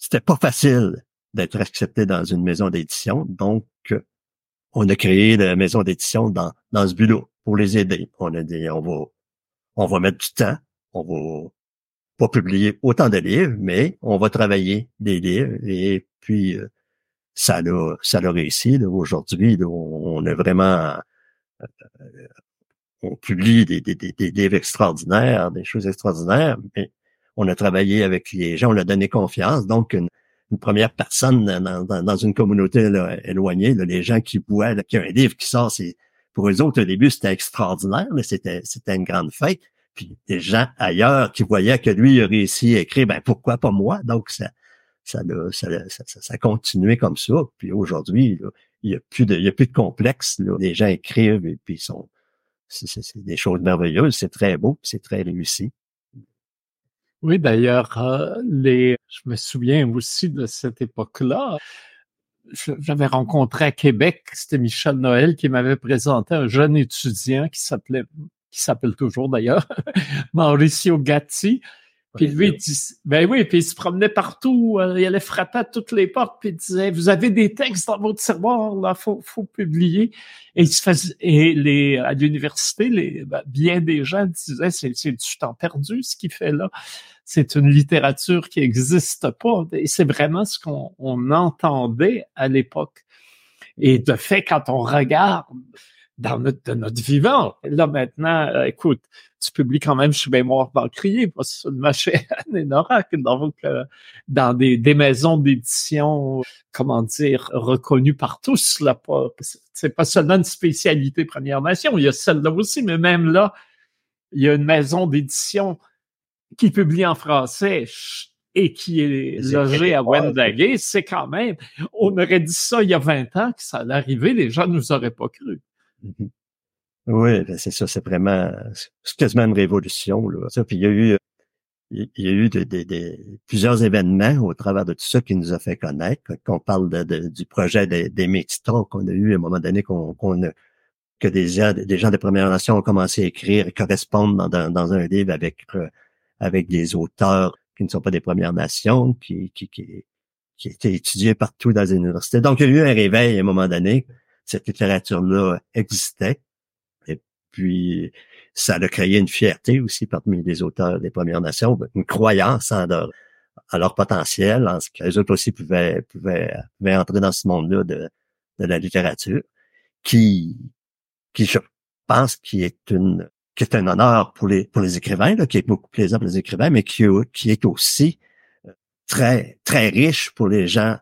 c'était pas facile d'être accepté dans une maison d'édition. Donc, on a créé la maison d'édition dans, dans ce but-là pour les aider. On a dit, on va, on va mettre du temps, on va pas publier autant de livres, mais on va travailler des livres et puis euh, ça l'a ça l'a réussi. Aujourd'hui, on, est vraiment euh, on publie des, des, des, livres extraordinaires, des choses extraordinaires, mais on a travaillé avec les gens, on a donné confiance. Donc, une, première personne dans, une communauté éloignée, les gens qui voient qu'il y a un livre qui sort, c'est pour eux autres, au début, c'était extraordinaire, c'était, une grande fête puis des gens ailleurs qui voyaient que lui a réussi à écrire, ben pourquoi pas moi? Donc ça, ça, ça, ça, ça, a continué comme ça. Puis aujourd'hui, il n'y a plus de, il y a plus de complexe. Là. Les gens écrivent et puis sont, c'est des choses merveilleuses. C'est très beau, c'est très réussi. Oui, d'ailleurs, euh, les, je me souviens aussi de cette époque-là. J'avais rencontré à Québec, c'était Michel Noël qui m'avait présenté un jeune étudiant qui s'appelait qui s'appelle toujours d'ailleurs, Mauricio Gatti. Puis lui, il dit, ben oui, puis il se promenait partout, euh, il allait frapper à toutes les portes, puis il disait, vous avez des textes dans votre tiroir, là, faut, faut publier. Et il se faisait, et les, à l'université, les, ben, bien des gens disaient, c'est, c'est du temps perdu, ce qu'il fait là. C'est une littérature qui n'existe pas. Et c'est vraiment ce qu'on on entendait à l'époque. Et de fait, quand on regarde, dans notre, de notre vivant. Là, maintenant, euh, écoute, tu publies quand même chez Mémoire crier pas sur ma chaîne et donc euh, dans des, des maisons d'édition, comment dire, reconnues par tous. Là, pas, c'est pas seulement une spécialité Première Nation, il y a celle-là aussi, mais même là, il y a une maison d'édition qui publie en français et qui est logée à Wendagé, c'est quand même, on aurait dit ça il y a 20 ans que ça allait arriver, les gens ne nous auraient pas cru. Mmh oui, ben c'est ça, c'est vraiment, c'est quasiment une révolution. Là. Puis il y a eu, il y a eu plusieurs événements au travers de tout ça qui nous a fait connaître. Qu'on parle du projet des, des métitons qu'on a eu à un moment donné, qu'on, qu'on a, que des gens, des gens de Première Nation ont commencé à écrire et correspondre dans, dans, un livre avec euh, avec des auteurs qui ne sont pas des Premières Nations, qui qui qui, qui étaient étudiés partout dans les universités. Donc il y a eu un réveil à un moment donné cette littérature-là existait. Et puis, ça a créé une fierté aussi parmi les auteurs des Premières Nations, une croyance en leur, potentiel, en ce que les autres aussi pouvaient, pouvaient, pouvaient entrer dans ce monde-là de, la littérature. qui, je pense qui est un honneur pour les pour les écrivains, là, qui est beaucoup plaisant pour les écrivains, mais qui, qui est aussi euh, très très riche pour les gens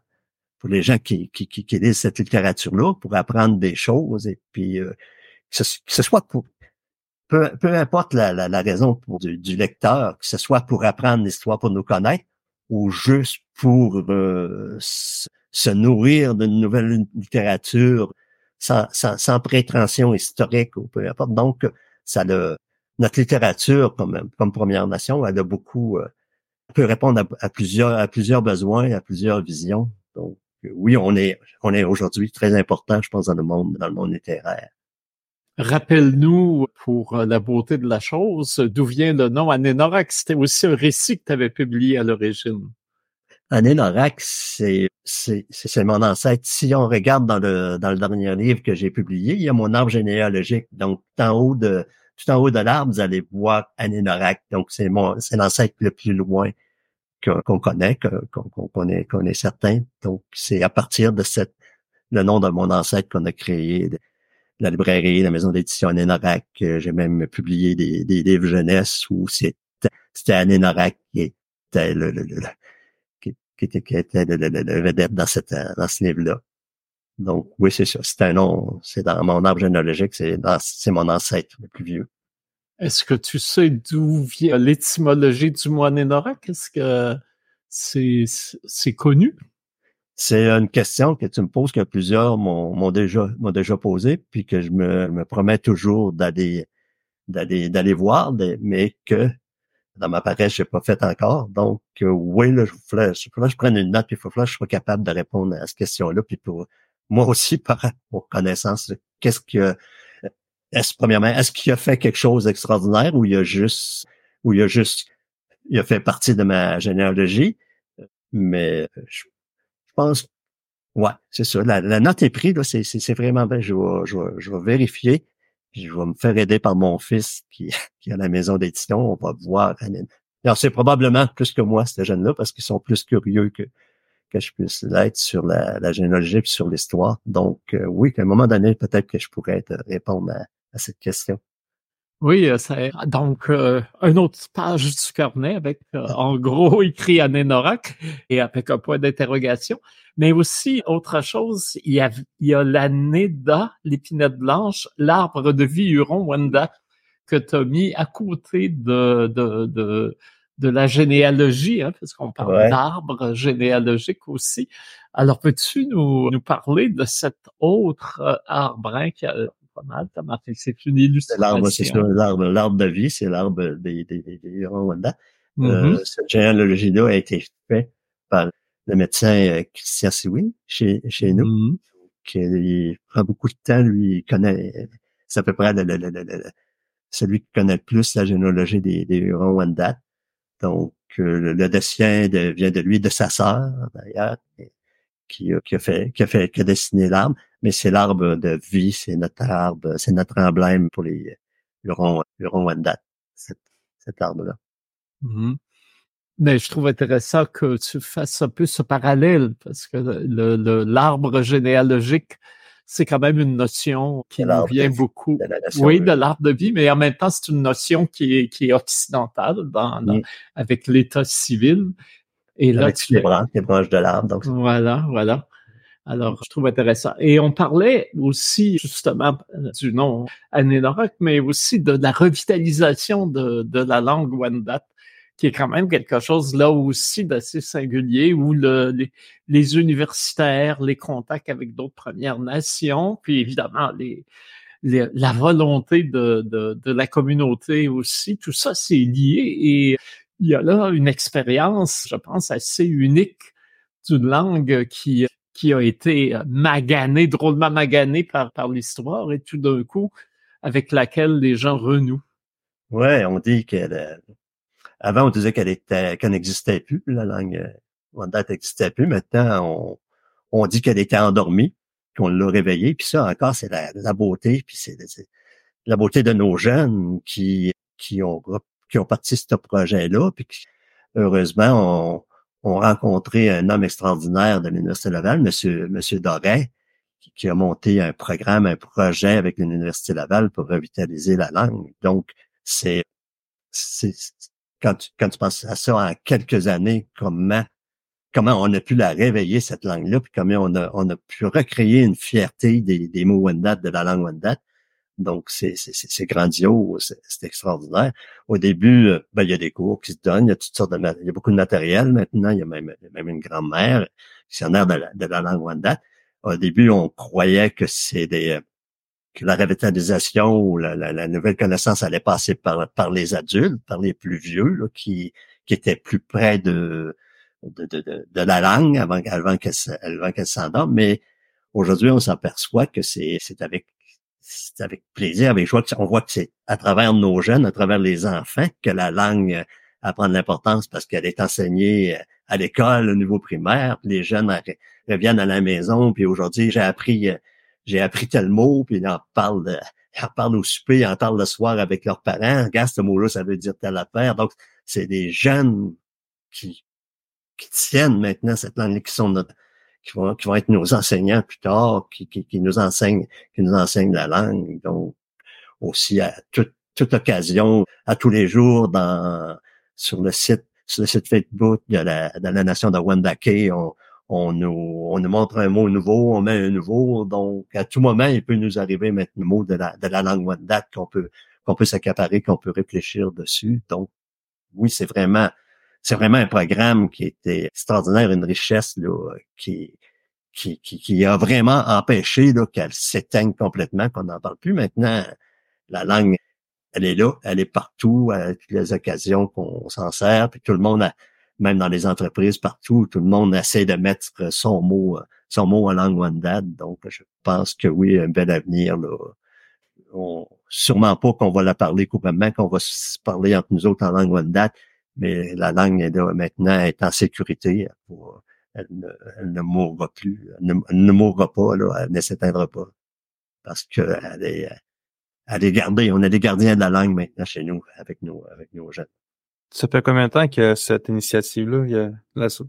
pour les gens qui, qui, qui, lisent cette littérature-là, pour apprendre des choses et puis euh, que, ce, soit pour peu, peu importe la, la, raison pour du, lecteur, que ce soit pour apprendre l'histoire pour nous connaître ou juste pour euh, se nourrir d'une nouvelle littérature sans, sans, sans, prétention historique ou peu importe. Donc, ça le, notre littérature comme, comme Première Nation, elle a beaucoup euh, peut répondre à, plusieurs à plusieurs besoins, à plusieurs visions. Donc, oui, on est on est aujourd'hui très important, je pense, dans le monde dans le monde littéraire. Rappelle-nous, pour la beauté de la chose, d'où vient le nom Anénorak. C'était aussi un récit que tu avais publié à l'origine. Anénorak, c'est c'est mon ancêtre. Si on regarde dans le dans le dernier livre que j'ai publié, il y a mon arbre généalogique. Donc, tout en haut de tout en haut de l'arbre, vous allez voir Anénorak. Donc, c'est mon c'est l'ancêtre le plus loin qu'on connaît, qu'on connaît, qu'on est certain. Donc, c'est à partir de cette le nom de mon ancêtre qu'on a créé la librairie, la maison d'édition Anénorak. J'ai même publié des, des livres jeunesse où c'était Anénorak qui était le, le, le qui était, qui était le, le, vedette dans, ce livre-là. Donc, oui, c'est ça. C'est un nom, c'est dans mon arbre généalogique, c'est mon ancêtre le plus vieux. Est-ce que tu sais d'où vient l'étymologie du mot Anénorak? Est-ce que c'est, connu? C'est une question que tu me poses que plusieurs m'ont, déjà, m'ont posé, puis que je me, me promets toujours d'aller, d'aller, d'aller voir, mais que dans ma paresse, j'ai pas fait encore. Donc, oui, là, je voulais, je, je prenne une note, puis il faut que je sois capable de répondre à cette question-là, puis pour moi aussi, par pour connaissance, qu'est-ce que, est-ce, premièrement, est-ce qu'il a fait quelque chose d'extraordinaire ou il a juste, ou il a juste, il a fait partie de ma généalogie, mais je, pense, ouais, c'est ça. La, note est prise, là, c'est, c'est, vraiment bien. Je vais, je vais, je vais vérifier je vais me faire aider par mon fils qui, qui est à la maison d'édition. On va voir. Alors, c'est probablement plus que moi, ces jeunes-là, parce qu'ils sont plus curieux que, que je puisse l'être sur la, la généalogie et sur l'histoire. Donc, euh, oui, qu'à un moment donné, peut-être que je pourrais te répondre à cette question. Oui, euh, c'est donc euh, une autre page du carnet avec euh, en gros écrit Anénorak et avec un point d'interrogation. Mais aussi, autre chose, il y a, il y a l'épinette blanche, l'arbre de vie Huron Wanda que tu as mis à côté de, de, de, de la généalogie, hein, parce qu'on parle d'arbre généalogique aussi. Alors, peux-tu nous, nous parler de cet autre arbre hein, qui a pas mal. C'est une illustration. L'arbre, c'est ça, l'arbre, l'arbre de vie, c'est l'arbre des, des, des. Euh, mm-hmm. cette généalogie-là a été faite par le médecin euh, Christian Siwi chez, chez nous. Mm-hmm. qui il prend beaucoup de temps, lui, il connaît, c'est à peu près le, le, le, celui qui connaît le plus la généalogie des, des Rwanda. Donc, euh, le, dossier vient de lui, de sa sœur, d'ailleurs, qui, qui, a fait, qui a fait, qui a dessiné l'arbre mais c'est l'arbre de vie, c'est notre arbre, c'est notre emblème pour les Hurons, Hurons Wendat, cet, cet arbre-là. Mm-hmm. Mais je trouve intéressant que tu fasses un peu ce parallèle, parce que le, l'arbre généalogique, c'est quand même une notion qui nous vient beaucoup. oui, de l'arbre de vie, mais en même temps, c'est une notion qui est, qui est occidentale dans, avec l'état civil. Et là, avec les branches, les branches de l'arbre. Donc voilà, voilà. Alors, je trouve intéressant. Et on parlait aussi, justement, du nom Anénorak, mais aussi de la revitalisation de, de la langue Wendat, qui est quand même quelque chose là aussi d'assez singulier, où le, les, universitaires, les contacts avec d'autres Premières Nations, puis évidemment les, la volonté de, de, de la communauté aussi, tout ça c'est lié et il y a là une expérience, je pense, assez unique d'une langue qui qui a été euh, magané, drôlement magané par, par l'histoire et tout d'un coup avec laquelle les gens renouent. Ouais, on dit qu'elle euh, avant on disait qu'elle était qu'elle n'existait plus, la langue Wanda n'existait plus. Maintenant, on, on dit qu'elle était endormie, qu'on l'a réveillée. Puis ça encore, c'est la, beauté, puis c'est la beauté de nos jeunes qui qui ont qui ont parti ce projet-là. Puis heureusement, on, ont rencontré un homme extraordinaire de l'Université Laval, Monsieur, Monsieur Doré, qui, a monté un programme, un projet avec l'Université Laval pour revitaliser la langue. Donc, c'est, quand tu, quand tu penses à ça en quelques années, comment on a pu la réveiller, cette langue-là, puis comment on a, on a pu recréer une fierté des, des mots Wendat, de la langue Wendat. Donc, c'est, c'est, grandiose, c'est, extraordinaire. Au début, euh, ben, il y a des cours qui se donnent, il y a toutes sortes de il y a beaucoup de matériel maintenant, il y a même, même une grand-mère, dictionnaire de la, de la langue Wendat. Au début, on croyait que c'est des euh, que la revitalisation ou la, la, nouvelle connaissance allait passer par, par les adultes, par les plus vieux, là, qui, qui étaient plus près de, de, de, de, la langue avant, avant qu'elle avant qu'elle s'endorme. Mais aujourd'hui, on s'aperçoit que c'est avec c'est avec plaisir, avec joie on voit que c'est à travers nos jeunes, à travers les enfants, que la langue euh, apprend de l'importance parce qu'elle est enseignée euh, à l'école au niveau primaire. les jeunes reviennent à la maison, puis aujourd'hui, j'ai appris euh, j'ai appris tel mot, puis ils en parlent, ils en parlent au souper, ils en parlent le soir avec leurs parents. Regarde, ce mot-là, ça veut dire telle affaire. Donc, c'est des jeunes qui, qui tiennent maintenant cette langue qui sont notre, qui vont, qui vont être nos enseignants plus tard, qui, qui, nous enseignent, qui nous enseignent la langue. Donc, aussi à toute, toute occasion, à tous les jours, dans, sur le site, sur le site Facebook de la, de la nation de Wendake, on, on nous, on nous montre un mot nouveau, on met un nouveau. Donc, à tout moment, il peut nous arriver mettre le mot de la, de la langue Wendat qu'on peut, qu'on peut s'accaparer, qu'on peut réfléchir dessus. Donc, oui, c'est vraiment, c'est vraiment un programme qui était extraordinaire, une richesse là, qui, qui, qui, a vraiment empêché qu'elle s'éteigne complètement, qu'on n'en parle plus. Maintenant, la langue, elle est là, elle est partout, à toutes les occasions qu'on s'en sert, puis tout le monde, a, même dans les entreprises, partout, tout le monde essaie de mettre son mot, son mot en langue Wendat. Donc, je pense que oui, un bel avenir. Là. On, sûrement pas qu'on va la parler couramment, qu'on va se parler entre nous autres en langue Wendat, mais la langue est là, maintenant est en sécurité. Elle, ne, mourra plus. Elle ne, mourra pas, là, elle ne s'éteindra pas. Parce qu'elle est, elle est gardée. On a des gardiens de la langue maintenant chez nous, avec nos, avec nos jeunes. Ça fait combien de temps que cette initiative-là,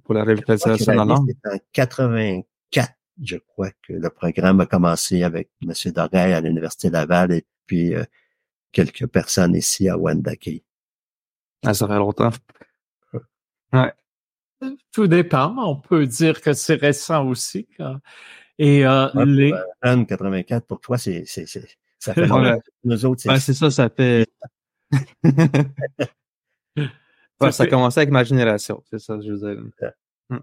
pour la revitalisation de la langue? C'est en 84, je crois, que le programme a commencé avec M. Doré à l'Université Laval et puis euh, quelques personnes ici à Wendake. Ah, ça fait longtemps. Ouais. Tout dépend. On peut dire que c'est récent aussi. Et euh, les... 84, pour toi, c'est, c'est, ça fait longtemps. Nous autres, c'est... c'est ça, ça fait... ça a commencé avec ma génération, c'est ça, je veux dire. Hmm.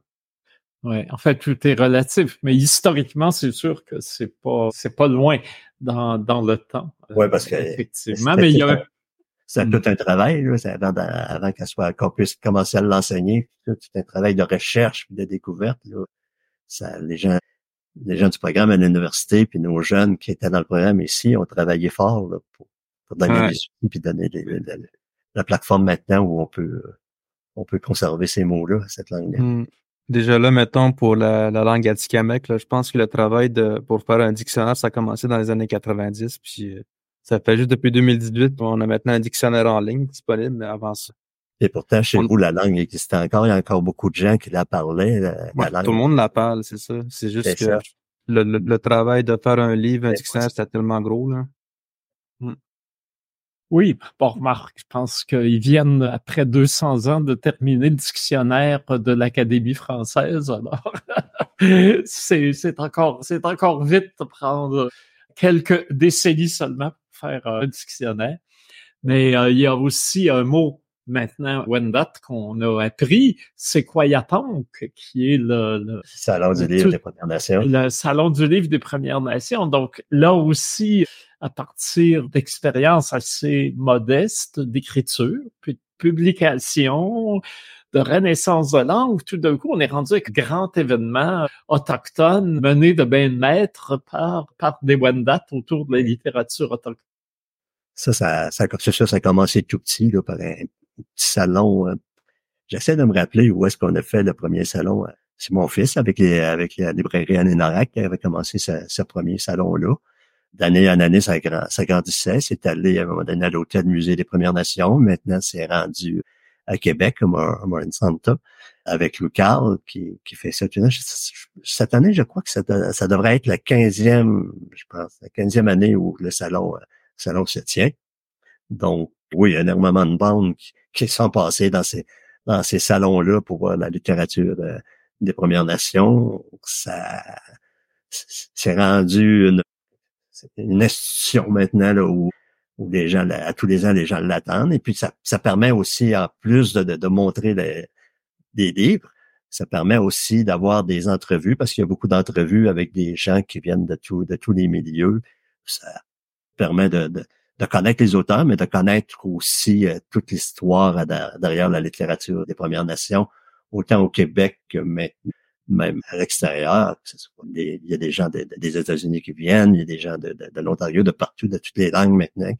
Ouais, en fait, tout est relatif, mais historiquement, c'est sûr que c'est pas, c'est pas loin dans, dans le temps. Oui, parce que effectivement, mais il y a c'est hmm. tout un travail là, avant, avant qu'elle soit qu'on puisse commencer à l'enseigner. Tout un travail de recherche, de découverte. Là. Ça, les gens, les gens du programme à l'université, puis nos jeunes qui étaient dans le programme ici, ont travaillé fort là, pour, pour donner des outils, puis donner la plateforme maintenant où on peut on peut conserver ces mots-là, cette langue-là. Hmm. Déjà là, mettons, pour la, langue atikamekw, là, je pense que le travail de pour faire un dictionnaire, ça a commencé dans les années 90, puis euh, ça fait juste depuis 2018, on a maintenant un dictionnaire en ligne disponible, mais avant ça. Et pourtant, chez vous, la langue existait encore. Il y a encore beaucoup de gens qui la parlaient. La, Tout le monde la parle, c'est ça. C'est juste que le, travail de faire un livre, un dictionnaire, c'était tellement gros. Là. Hmm. Oui, bon, remarque, je pense qu'ils viennent après 200 ans de terminer le dictionnaire de l'Académie française. Alors, c'est encore, c'est encore vite de prendre quelques décennies seulement faire un dictionnaire. Mais euh, il y a aussi un mot maintenant, Wendat, qu'on a appris, c'est Kwayatonk, qui est le, Salon du Livre des Premières Nations. Le Salon du Livre des Premières Nations. Donc, là aussi, à partir d'expériences assez modestes d'écriture, puis de publication, de renaissance de langue, tout d'un coup, on est rendu avec un grand événement autochtone mené de bain de maître par, par des Wendat autour de la littérature autochtone? Ça, ça, ça, ça, ça a commencé tout petit, là, par un petit salon. Euh, j'essaie de me rappeler où est-ce qu'on a fait le premier salon. C'est mon fils avec les, avec la librairie Anne qui avait commencé ce, premier salon-là. D'année en année, ça, grandissait. C'est allé à un moment donné à l'hôtel Musée des Premières Nations. Maintenant, c'est rendu à Québec, à Morin Santa, avec Lucal, qui, qui fait année. Cette année, je crois que ça, ça devrait être la quinzième, je pense, la quinzième année où le salon, le salon se tient. Donc, oui, il y a énormément de bandes qui, sont passées dans ces, dans ces salons-là pour la littérature euh, des Premières Nations. Ça, c'est rendu une, une institution maintenant là, où, où les gens, à tous les ans, les gens l'attendent. Et puis, ça, ça permet aussi, en plus de, de, montrer les, des livres, ça permet aussi d'avoir des entrevues, parce qu'il y a beaucoup d'entrevues avec des gens qui viennent de, tout, de tous les milieux. Ça permet de, de, de connaître les auteurs, mais de connaître aussi euh, toute l'histoire derrière la littérature des Premières Nations, autant au Québec que même à l'extérieur. Il y a des gens des États-Unis qui viennent, il y a des gens de, l'Ontario, de partout, de toutes les langues maintenant,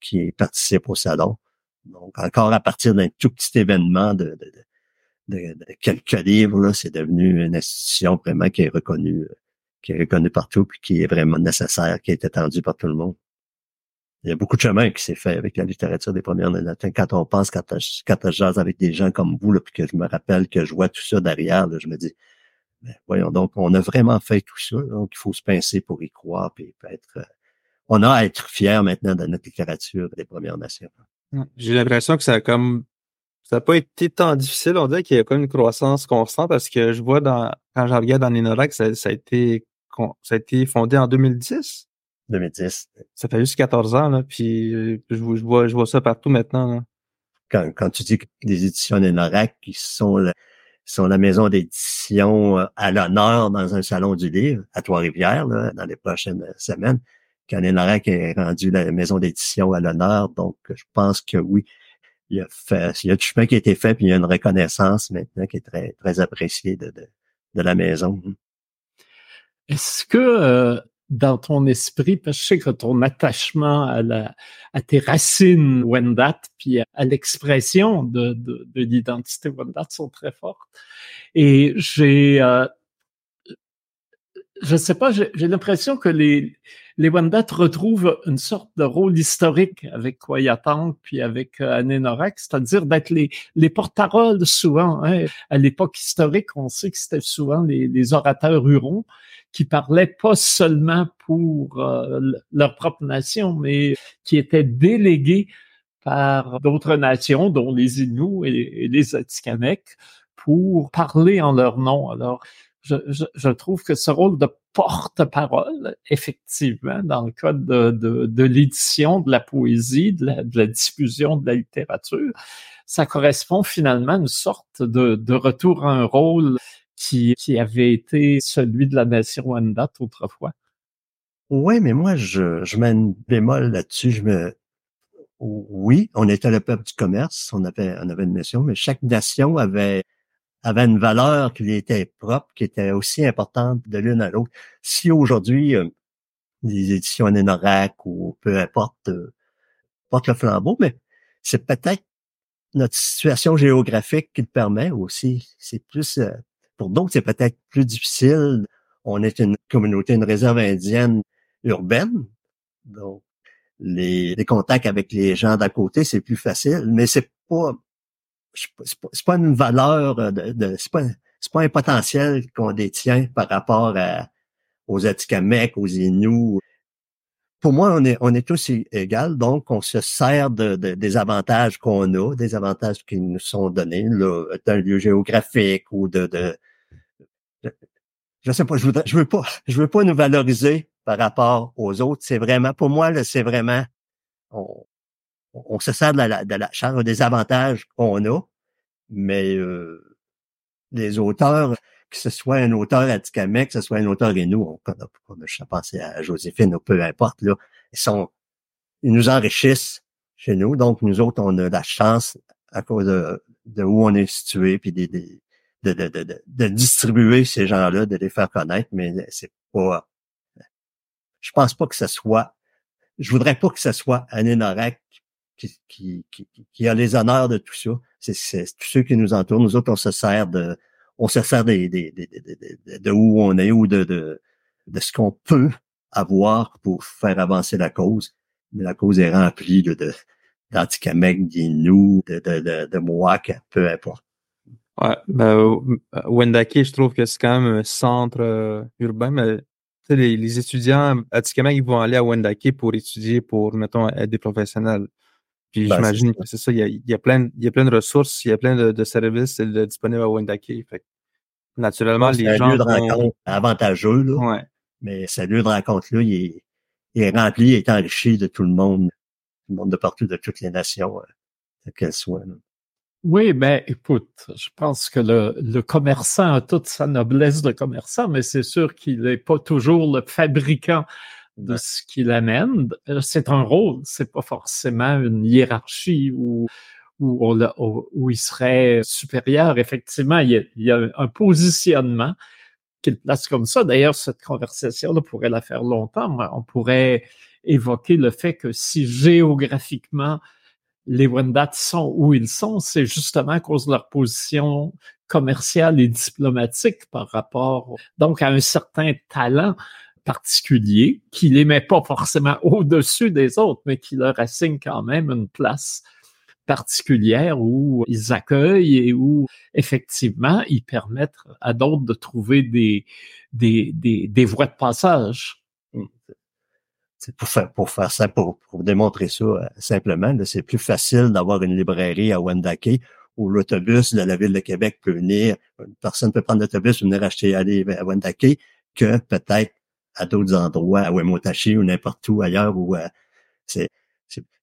qui participent au salon. Donc, encore à partir d'un tout petit événement de, quelques livres, c'est devenu une institution vraiment qui est reconnue, qui est reconnue partout, puis qui est vraiment nécessaire, qui est attendue par tout le monde il y a beaucoup de chemin qui s'est fait avec la littérature des premières latins. Quand on pense, quand, jase avec des gens comme vous, là, puis que je me rappelle que je vois tout ça derrière, là, je me dis, ben, voyons donc, on a vraiment fait tout ça. Donc, il faut se pincer pour y croire, puis être. Euh, on a à être fier maintenant de notre littérature des Premières Nations. J'ai l'impression que ça a comme ça n'a pas été tant difficile. On dirait qu'il y a comme une croissance constante parce que je vois dans quand je regarde dans les ça, ça a été ça a été fondé en 2010. 2010. Ça fait juste 14 ans, là, puis je, je, vois, je vois ça partout maintenant. Quand, quand tu dis que des éditions Nénorac qui sont la, sont la maison d'édition euh, à l'honneur dans un salon du livre à Trois-Rivières, dans les prochaines semaines, quand Nénorac est rendu la maison d'édition à l'honneur, donc je pense que oui, il y a a du chemin qui a été fait, puis il y a une reconnaissance maintenant qui est très, très appréciée de, de, de la maison. Est-ce que euh, dans ton esprit, parce que je sais que ton attachement à, la, à tes racines Wendat, puis à, l'expression de, de, de l'identité Wendat sont très fortes. Et j'ai, euh, je sais pas, j'ai l'impression que les, les Wendat retrouvent une sorte de rôle historique avec Kwayatang puis avec euh, c'est-à-dire d'être les, les porte-paroles souvent. Hein. À l'époque historique, on sait que c'était souvent les, les orateurs hurons qui parlaient pas seulement pour euh, leur propre nation, mais qui étaient délégués par d'autres nations, dont les Inuits et, les Atikamekw, pour parler en leur nom. Alors, je, je, je trouve que ce rôle de porte-parole, effectivement, dans le cas de, de, de l'édition de la poésie, de la, de la, diffusion de la littérature, ça correspond finalement à une sorte de, de retour à un rôle qui, qui avait été celui de la nation Wendat autrefois. Oui, mais moi, je, je mets une bémol là-dessus. Je me, oui, on était le peuple du commerce, on avait, on avait une mission, mais chaque nation avait, avait une valeur qui était propre, qui était aussi importante de l'une à l'autre. Si aujourd'hui, euh, les éditions Nénorac ou peu importe, euh, porte le flambeau, mais c'est peut-être notre situation géographique qui le permet aussi. C'est plus, euh, pour d'autres, c'est peut-être plus difficile. On est une communauté, une réserve indienne urbaine. Donc, les, contacts avec les gens d'à côté, c'est plus facile, mais c'est pas, c'est pas, une valeur de, de c'est pas, c'est pas un potentiel qu'on détient par rapport à, aux Atikamekw, aux Inuits. Pour moi, on est, on est tous égaux, donc on se sert de, des avantages qu'on a, des avantages qui nous sont donnés, d'un lieu géographique ou de, de, je sais pas, je voudrais, veux pas, je veux pas nous valoriser par rapport aux autres. C'est vraiment, pour moi, c'est vraiment, on, on, se sert de la, de la des avantages qu'on a, mais euh, les auteurs, que ce soit un auteur Atikamek, que ce soit un auteur Inou, on, on, je pensé à Joséphine peu importe, là, ils sont, ils nous enrichissent chez nous. Donc, nous autres, on a la chance, à cause de, de où on est situé, puis des, de, de, de, de distribuer ces gens-là, de les faire connaître, mais c'est pas. Je pense pas que ce soit. Je voudrais pas que ce soit Anne Norek qui, qui, qui, qui, a les honneurs de tout ça. C'est tous ceux qui nous entourent. Nous autres, on se sert de. On se sert des, des, des, de, de, où on est ou de, de, de ce qu'on peut avoir pour faire avancer la cause. Mais la cause est remplie de, de, d'Antikamekw, d'Innu, de, de, de, de Mohawk, peu importe. Ouais, ben, Wendake, je trouve que c'est quand même un centre euh, urbain, mais les, les étudiants à Tikamek, ils vont aller à Wendake pour étudier, pour, mettons, être des professionnels. Puis Ben, j'imagine c'est que c'est ça, il y, a, il y, a plein, il y a plein de ressources, il y a plein de, de services euh, disponibles à Wendake. Fait que, naturellement, C'est les un gens. lieu de rencontre avantageux, là, Ouais. mais ce lieu de rencontre-là, il est, il est rempli, il est enrichi de tout le monde, tout le monde de partout, de toutes les nations, euh, quelles qu'elles soient. là. Oui, ben écoute, je pense que le, le commerçant a toute sa noblesse de commerçant, mais c'est sûr qu'il n'est pas toujours le fabricant de ce qu'il amène. Euh, C'est un rôle, c'est pas forcément une hiérarchie où où, on où- où il serait supérieur. Effectivement, il y a, il y a un positionnement qu'il place comme ça. D'ailleurs, cette conversation-là pourrait la faire longtemps. mais On pourrait évoquer le fait que si géographiquement les Wendat sont où ils sont, c'est justement à cause de leur position commerciale et diplomatique par rapport donc à un certain talent particulier qui les met pas forcément au-dessus des autres, mais qui leur assigne quand même une place particulière où ils accueillent et où effectivement ils permettent à d'autres de trouver des, des, des, des voies de passage. C'est pour faire, pour faire ça, pour, pour démontrer ça euh, simplement, c'est plus facile d'avoir une librairie à Wendake où l'autobus de la ville de Québec peut venir, une personne peut prendre l'autobus venir acheter livre à Wendake que peut-être à d'autres endroits, à Wemotachi ou n'importe où ailleurs où euh,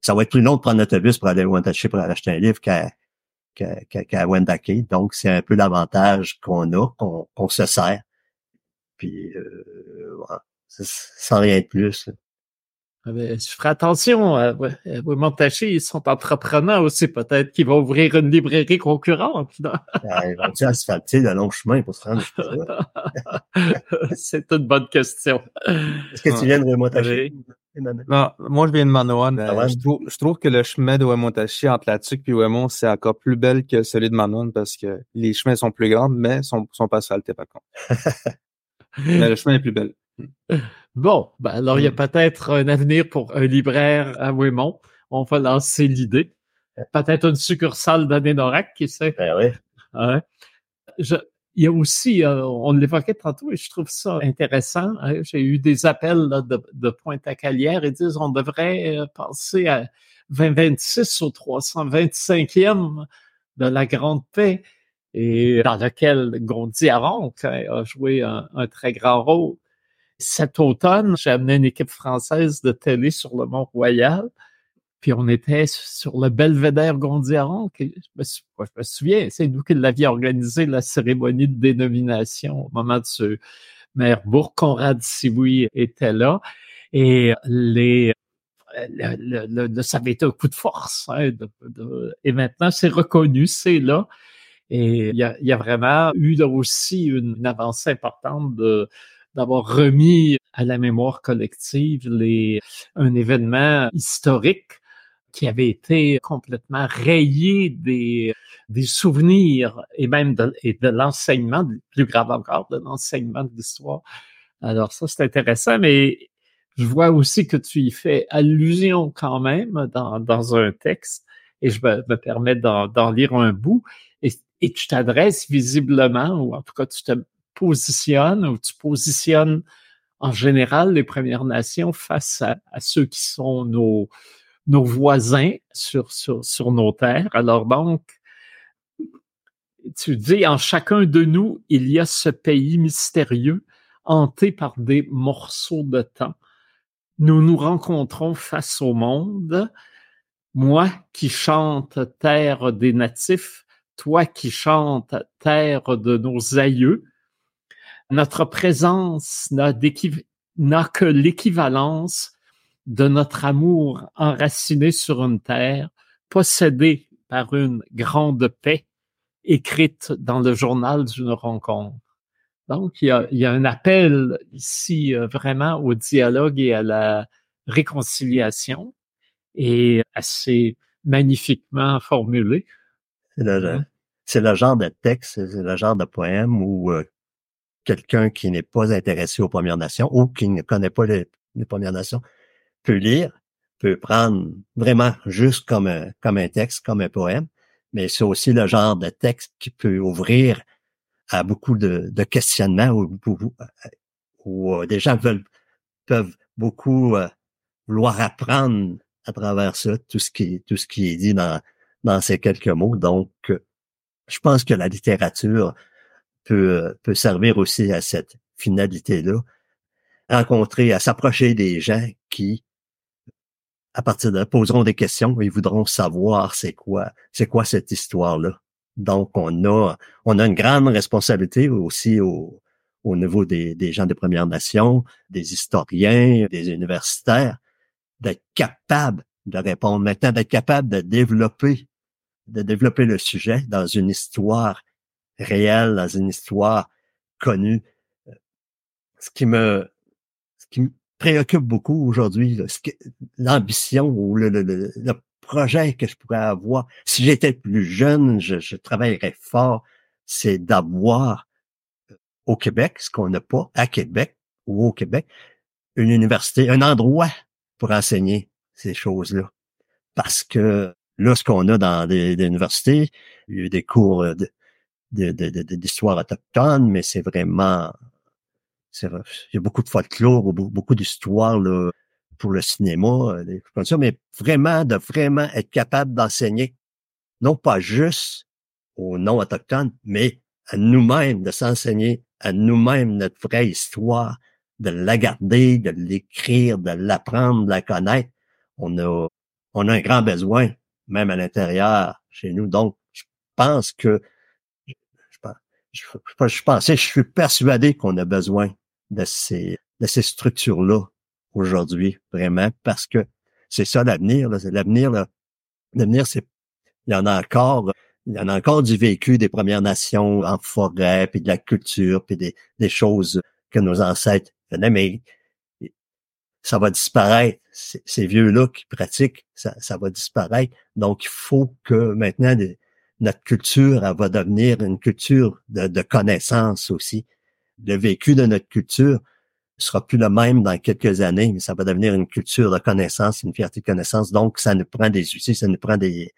ça va être plus long de prendre l'autobus pour aller à Wendake pour aller acheter un livre qu'à qu'à, Wendake. Donc, c'est un peu l'avantage qu'on a, qu'on, se sert. Puis, euh, sans rien de plus. Ah ben, je ferai attention. À, à Montaché, ils sont entrepreneurs aussi. Peut-être qu'ils vont ouvrir une librairie concurrente. non? Euh, Ils vont-tu asphalter le long chemin pour se rendre? C'est une bonne question. Est-ce que tu viens de remonter? Non, moi, je viens de Manoan. Euh, je, trouve, je trouve que le chemin de Wemontachi entre la Tuque et Wemont, c'est encore plus belle que celui de Manoan parce que les chemins sont plus grands, mais sont, sont pas asphaltés par contre. Mais le chemin est plus belle. Bon, ben alors il y a Mm. peut-être un avenir pour un libraire à Wémont. On va lancer l'idée. Peut-être une succursale d'Anénorac, qui sait? Ben oui. Je- il y a aussi, euh, on l'évoquait tantôt et je trouve ça intéressant. hein. J'ai eu des appels là, de, de Pointe-à-Calière et disent on devrait euh, passer à 2026 au 325e de la Grande Paix et dans lequel Gondi Aronc hein, a joué un, un très grand rôle. Cet automne, j'ai amené une équipe française de télé sur le Mont-Royal puis on était sur le belvédère Gondiaron. Je me, je me souviens, c'est nous qui l'avions organisé la cérémonie de dénomination au moment de ce maire Bourg. Conrad Sioui était là. Et le, ça avait été un coup de force. hein, et maintenant, c'est reconnu, c'est là. Et il y a, il y a vraiment eu là aussi une, une avancée importante de d'avoir remis à la mémoire collective les, un événement historique qui avait été complètement rayé des, des souvenirs et même de, et de l'enseignement, plus grave encore, de l'enseignement de l'histoire. Alors ça, c'est intéressant, mais je vois aussi que tu y fais allusion quand même dans, dans un texte et je me, me permets d'en lire un bout et, et tu t'adresses visiblement, ou en tout cas tu te positionnes ou tu positionnes en général les Premières Nations face à, ceux qui sont nos, nos voisins sur, sur, sur nos terres. Alors donc, tu dis, en chacun de nous, il y a ce pays mystérieux, hanté par des morceaux de temps. Nous nous rencontrons face au monde, moi qui chante terre des natifs, toi qui chantes terre de nos aïeux. Notre présence n'a que l'équivalence de notre amour enraciné sur une terre, possédée par une grande paix, écrite dans le journal d'une rencontre. Donc, il y a, un appel ici euh, vraiment au dialogue et à la réconciliation et assez magnifiquement formulé. C'est le, c'est le genre de texte, c'est le genre de poème où euh, quelqu'un qui n'est pas intéressé aux Premières Nations ou qui ne connaît pas les, Premières Nations peut lire, peut prendre vraiment juste comme un, comme un texte, comme un poème, mais c'est aussi le genre de texte qui peut ouvrir à beaucoup de, questionnements où, où, euh, des gens veulent, peuvent beaucoup euh, vouloir apprendre à travers ça, tout ce qui, tout ce qui est dit dans, dans ces quelques mots. Donc, je pense que la littérature peut, peut servir aussi à cette finalité-là, rencontrer, à s'approcher des gens qui, à partir de là, poseront des questions et voudront savoir c'est quoi, c'est quoi cette histoire-là. Donc, on a, on a une grande responsabilité aussi au, au niveau des, des gens des Premières Nations, des historiens, des universitaires, d'être capable de répondre maintenant, d'être capable de développer, de développer le sujet dans une histoire réelle, dans une histoire connue. Ce qui me, préoccupe beaucoup aujourd'hui, l'ambition ou le, projet que je pourrais avoir, si j'étais plus jeune, je, travaillerais fort, c'est d'avoir au Québec, ce qu'on n'a pas à Québec ou au Québec, une université, un endroit pour enseigner ces choses-là. Parce que là, ce qu'on a dans des, universités, il y a des cours d'histoire de, autochtone, mais c'est vraiment, il y a beaucoup de folklore, beaucoup d'histoires pour le cinéma, des comme ça, mais vraiment de vraiment être capable d'enseigner, non pas juste aux non-autochtones, mais à nous-mêmes, de s'enseigner à nous-mêmes notre vraie histoire, de la garder, de l'écrire, de l'apprendre, de la connaître. On a, on a un grand besoin, même à l'intérieur chez nous. Donc, je pense que, je, pensais, je suis persuadé qu'on a besoin de ces, de ces structures-là aujourd'hui, vraiment, parce que c'est ça l'avenir. L'avenir, l'avenir, c'est, il y en a encore, il y en a encore du vécu des Premières Nations en forêt, puis de la culture, puis des, des choses que nos ancêtres mais ça va disparaître. Ces vieux-là qui pratiquent, ça, ça, va disparaître. Donc, il faut que maintenant, notre culture, elle va devenir une culture de, de connaissance aussi. Le vécu de notre culture sera plus le même dans quelques années, mais ça va devenir une culture de connaissance, une fierté de connaissance. Donc, ça nous prend des outils, ça nous prend des,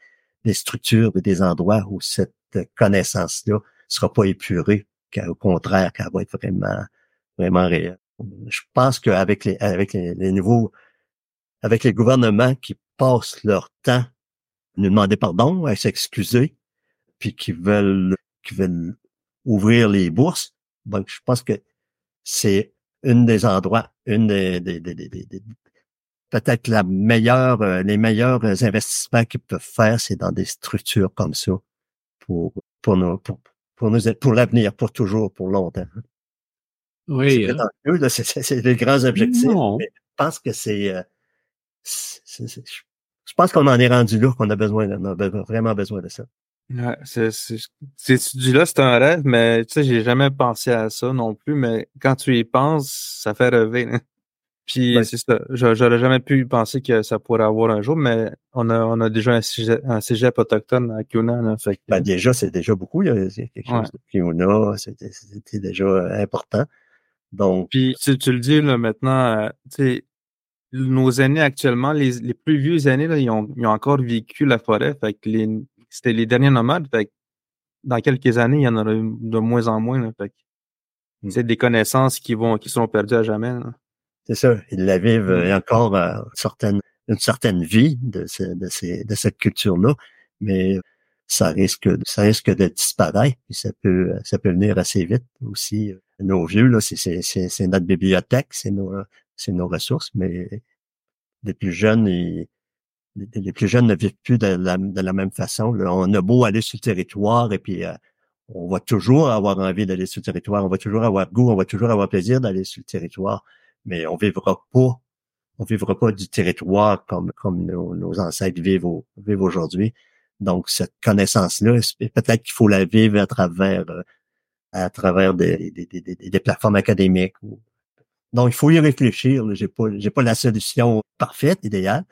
des structures et des endroits où cette connaissance-là sera pas épurée, qu'au contraire, qu'elle va être vraiment, vraiment réelle je pense qu'avec les, avec les, nouveaux, avec les gouvernements qui passent leur temps à nous demander pardon, à s'excuser, puis qui veulent, qui veulent ouvrir les bourses, donc je pense que c'est une des endroits, une des, des, des, des peut-être la meilleure, euh, les meilleurs investissements qu'ils peuvent faire, c'est dans des structures comme ça pour pour nous pour, pour nous pour l'avenir, pour toujours, pour longtemps. Oui. C'est hein. les grands objectifs. Mais je pense que c'est. Euh, je pense qu'on en est rendu là, qu'on a besoin, on a vraiment besoin de ça. Ouais, c'est, du là, c'est un rêve, mais tu sais, j'ai jamais pensé à ça non plus, mais quand tu y penses, ça fait rêver. Hein. Puis c'est ça. J'aurais jamais pu penser que ça pourrait avoir un jour, mais on a, on a déjà un cégep, un cégep autochtone à Kiona. fait ben déjà, c'est déjà beaucoup. Il y a quelque chose de Kiona, c'était déjà important. Donc, puis tu, tu le dis là maintenant, euh, nos aînés actuellement, les, les plus vieux aînés là, ils ont, ils ont encore vécu la forêt. Fait que les, c'était les derniers nomades. Fait dans quelques années, il y en aura de moins en moins. Là, fait mmh. c'est des connaissances qui vont, qui seront perdues à jamais. C'est ça. Ils la vivent mmh. euh, encore euh, une certaine, une certaine vie de, ce, de, ces, de cette culture-là, mais ça risque, ça risque de disparaître. Et ça peut, ça peut venir assez vite aussi nos vieux, là, c'est notre bibliothèque, c'est nos, nos ressources, mais les plus jeunes, les, les, plus jeunes ne vivent plus de la, même façon. On a beau aller sur le territoire et puis euh, on va toujours avoir envie d'aller sur le territoire, on va toujours avoir goût, on va toujours avoir plaisir d'aller sur le territoire, mais on vivra pas, on vivra pas du territoire comme comme nos, ancêtres vivent, aujourd'hui. Donc cette connaissance-là, peut-être qu'il faut la vivre à travers euh, à travers des plateformes académiques. Donc, il faut y réfléchir. J'ai pas, j'ai pas la solution parfaite, idéale,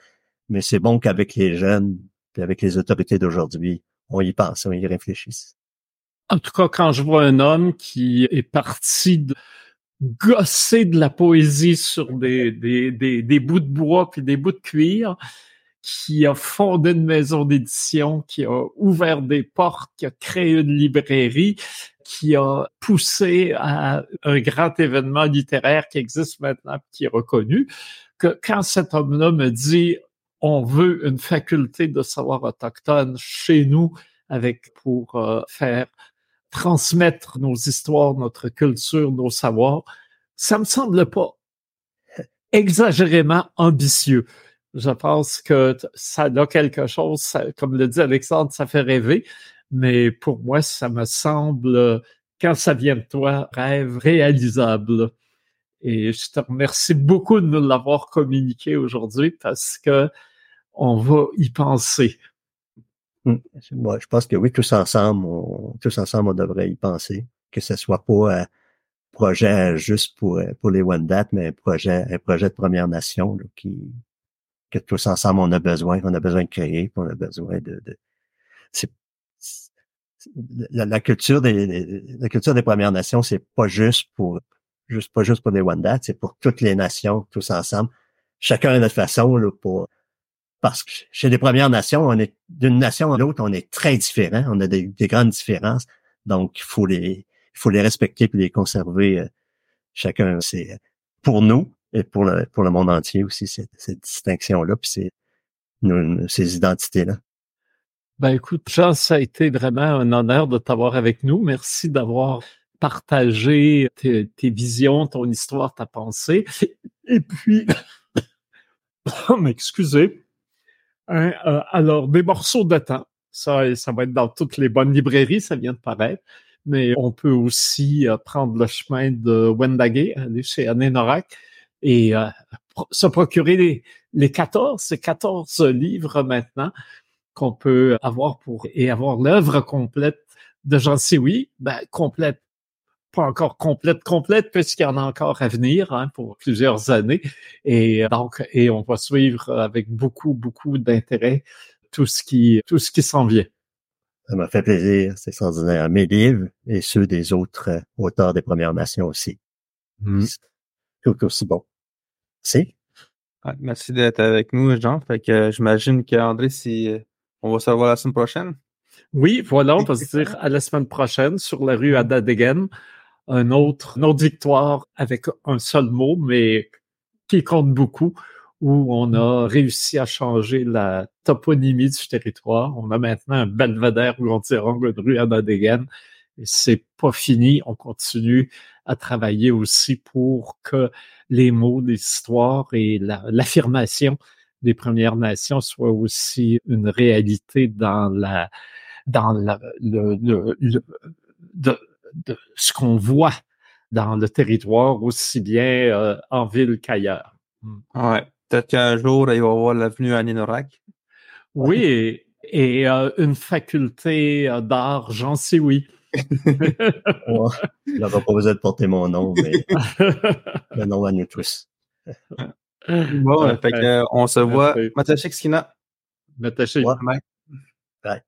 mais c'est bon qu'avec les jeunes et avec les autorités d'aujourd'hui, on y pense, on y réfléchisse. En tout cas, quand je vois un homme qui est parti gosser de la poésie sur des, bouts de bois puis des bouts de cuir, qui a fondé une maison d'édition, qui a ouvert des portes, qui a créé une librairie, qui a poussé à un grand événement littéraire qui existe maintenant, qui est reconnu, que quand cet homme-là me dit on veut une faculté de savoir autochtone chez nous avec pour euh, faire transmettre nos histoires, notre culture, nos savoirs, ça me semble pas exagérément ambitieux. Je pense que ça a quelque chose, comme le dit Alexandre, ça fait rêver, mais pour moi, ça me semble, quand ça vient de toi, rêve réalisable. Et je te remercie beaucoup de nous l'avoir communiqué aujourd'hui parce que on va y penser. Hum, moi, je pense que oui, tous ensemble, on, tous ensemble, on devrait y penser. Que ce soit pas un projet juste pour, pour les Wendat, mais un projet, un projet de Première Nation qui, que tous ensemble, on a besoin, qu'on a besoin de créer, qu'on a besoin de, de la, culture des la culture des Premières Nations, c'est pas juste pour juste pas juste pour les Wendat, c'est pour toutes les nations, tous ensemble, chacun à notre façon là, pour parce que chez les Premières Nations, on est d'une nation à l'autre, on est très différents, on a des, grandes différences, donc il faut les il faut les respecter puis les conserver euh, chacun c'est pour nous et pour le pour le monde entier aussi cette, cette distinction là puis c'est ces identités là. Ben écoute, Jean, ça a été vraiment un honneur de t'avoir avec nous. Merci d'avoir partagé tes, tes, visions, ton histoire, ta pensée. Et puis, m'excusez, Hein, euh, alors, des morceaux de temps, ça, ça va être dans toutes les bonnes librairies, ça vient de paraître. Mais on peut aussi euh, prendre le chemin de Wendagé, aller chez Norak et euh, se procurer les, les 14, ces 14 livres maintenant qu'on peut avoir pour et avoir l'œuvre complète de Jean Sioui, ben, complète pas encore complète, complète, puisqu'il y en a encore à venir hein, pour plusieurs années. Et euh, donc, et on va suivre avec beaucoup, beaucoup d'intérêt tout ce qui, tout ce qui s'en vient. Ça m'a fait plaisir, c'est extraordinaire. Mes livres et ceux des autres euh, auteurs des Premières Nations aussi. Mmh. Tout aussi bon. Merci. merci d'être avec nous, Jean. Fait que j'imagine qu'André, si on va se revoir la semaine prochaine. Oui, voilà, on va se dire à la semaine prochaine sur la rue Adadegen un autre, une autre victoire avec un seul mot, mais qui compte beaucoup, où on a réussi à changer la toponymie du territoire. On a maintenant un belvédère où on tire une rue à Nadegen. Et c'est pas fini. On continue à travailler aussi pour que les mots des histoires et l'affirmation des Premières Nations soient aussi une réalité dans la, dans la, le, le, le de, de ce qu'on voit dans le territoire, aussi bien euh, en ville qu'ailleurs. Hmm. Ouais. Peut-être qu'un jour, il va y avoir l'avenue à Ninorak. Oui, et, euh, une faculté euh, d'art, j'en sais oui. il n'aura pas besoin de porter mon nom, mais le nom à nous tous. bon, fait on se voit. Matachik Skina. Matachik. Ouais. Bye.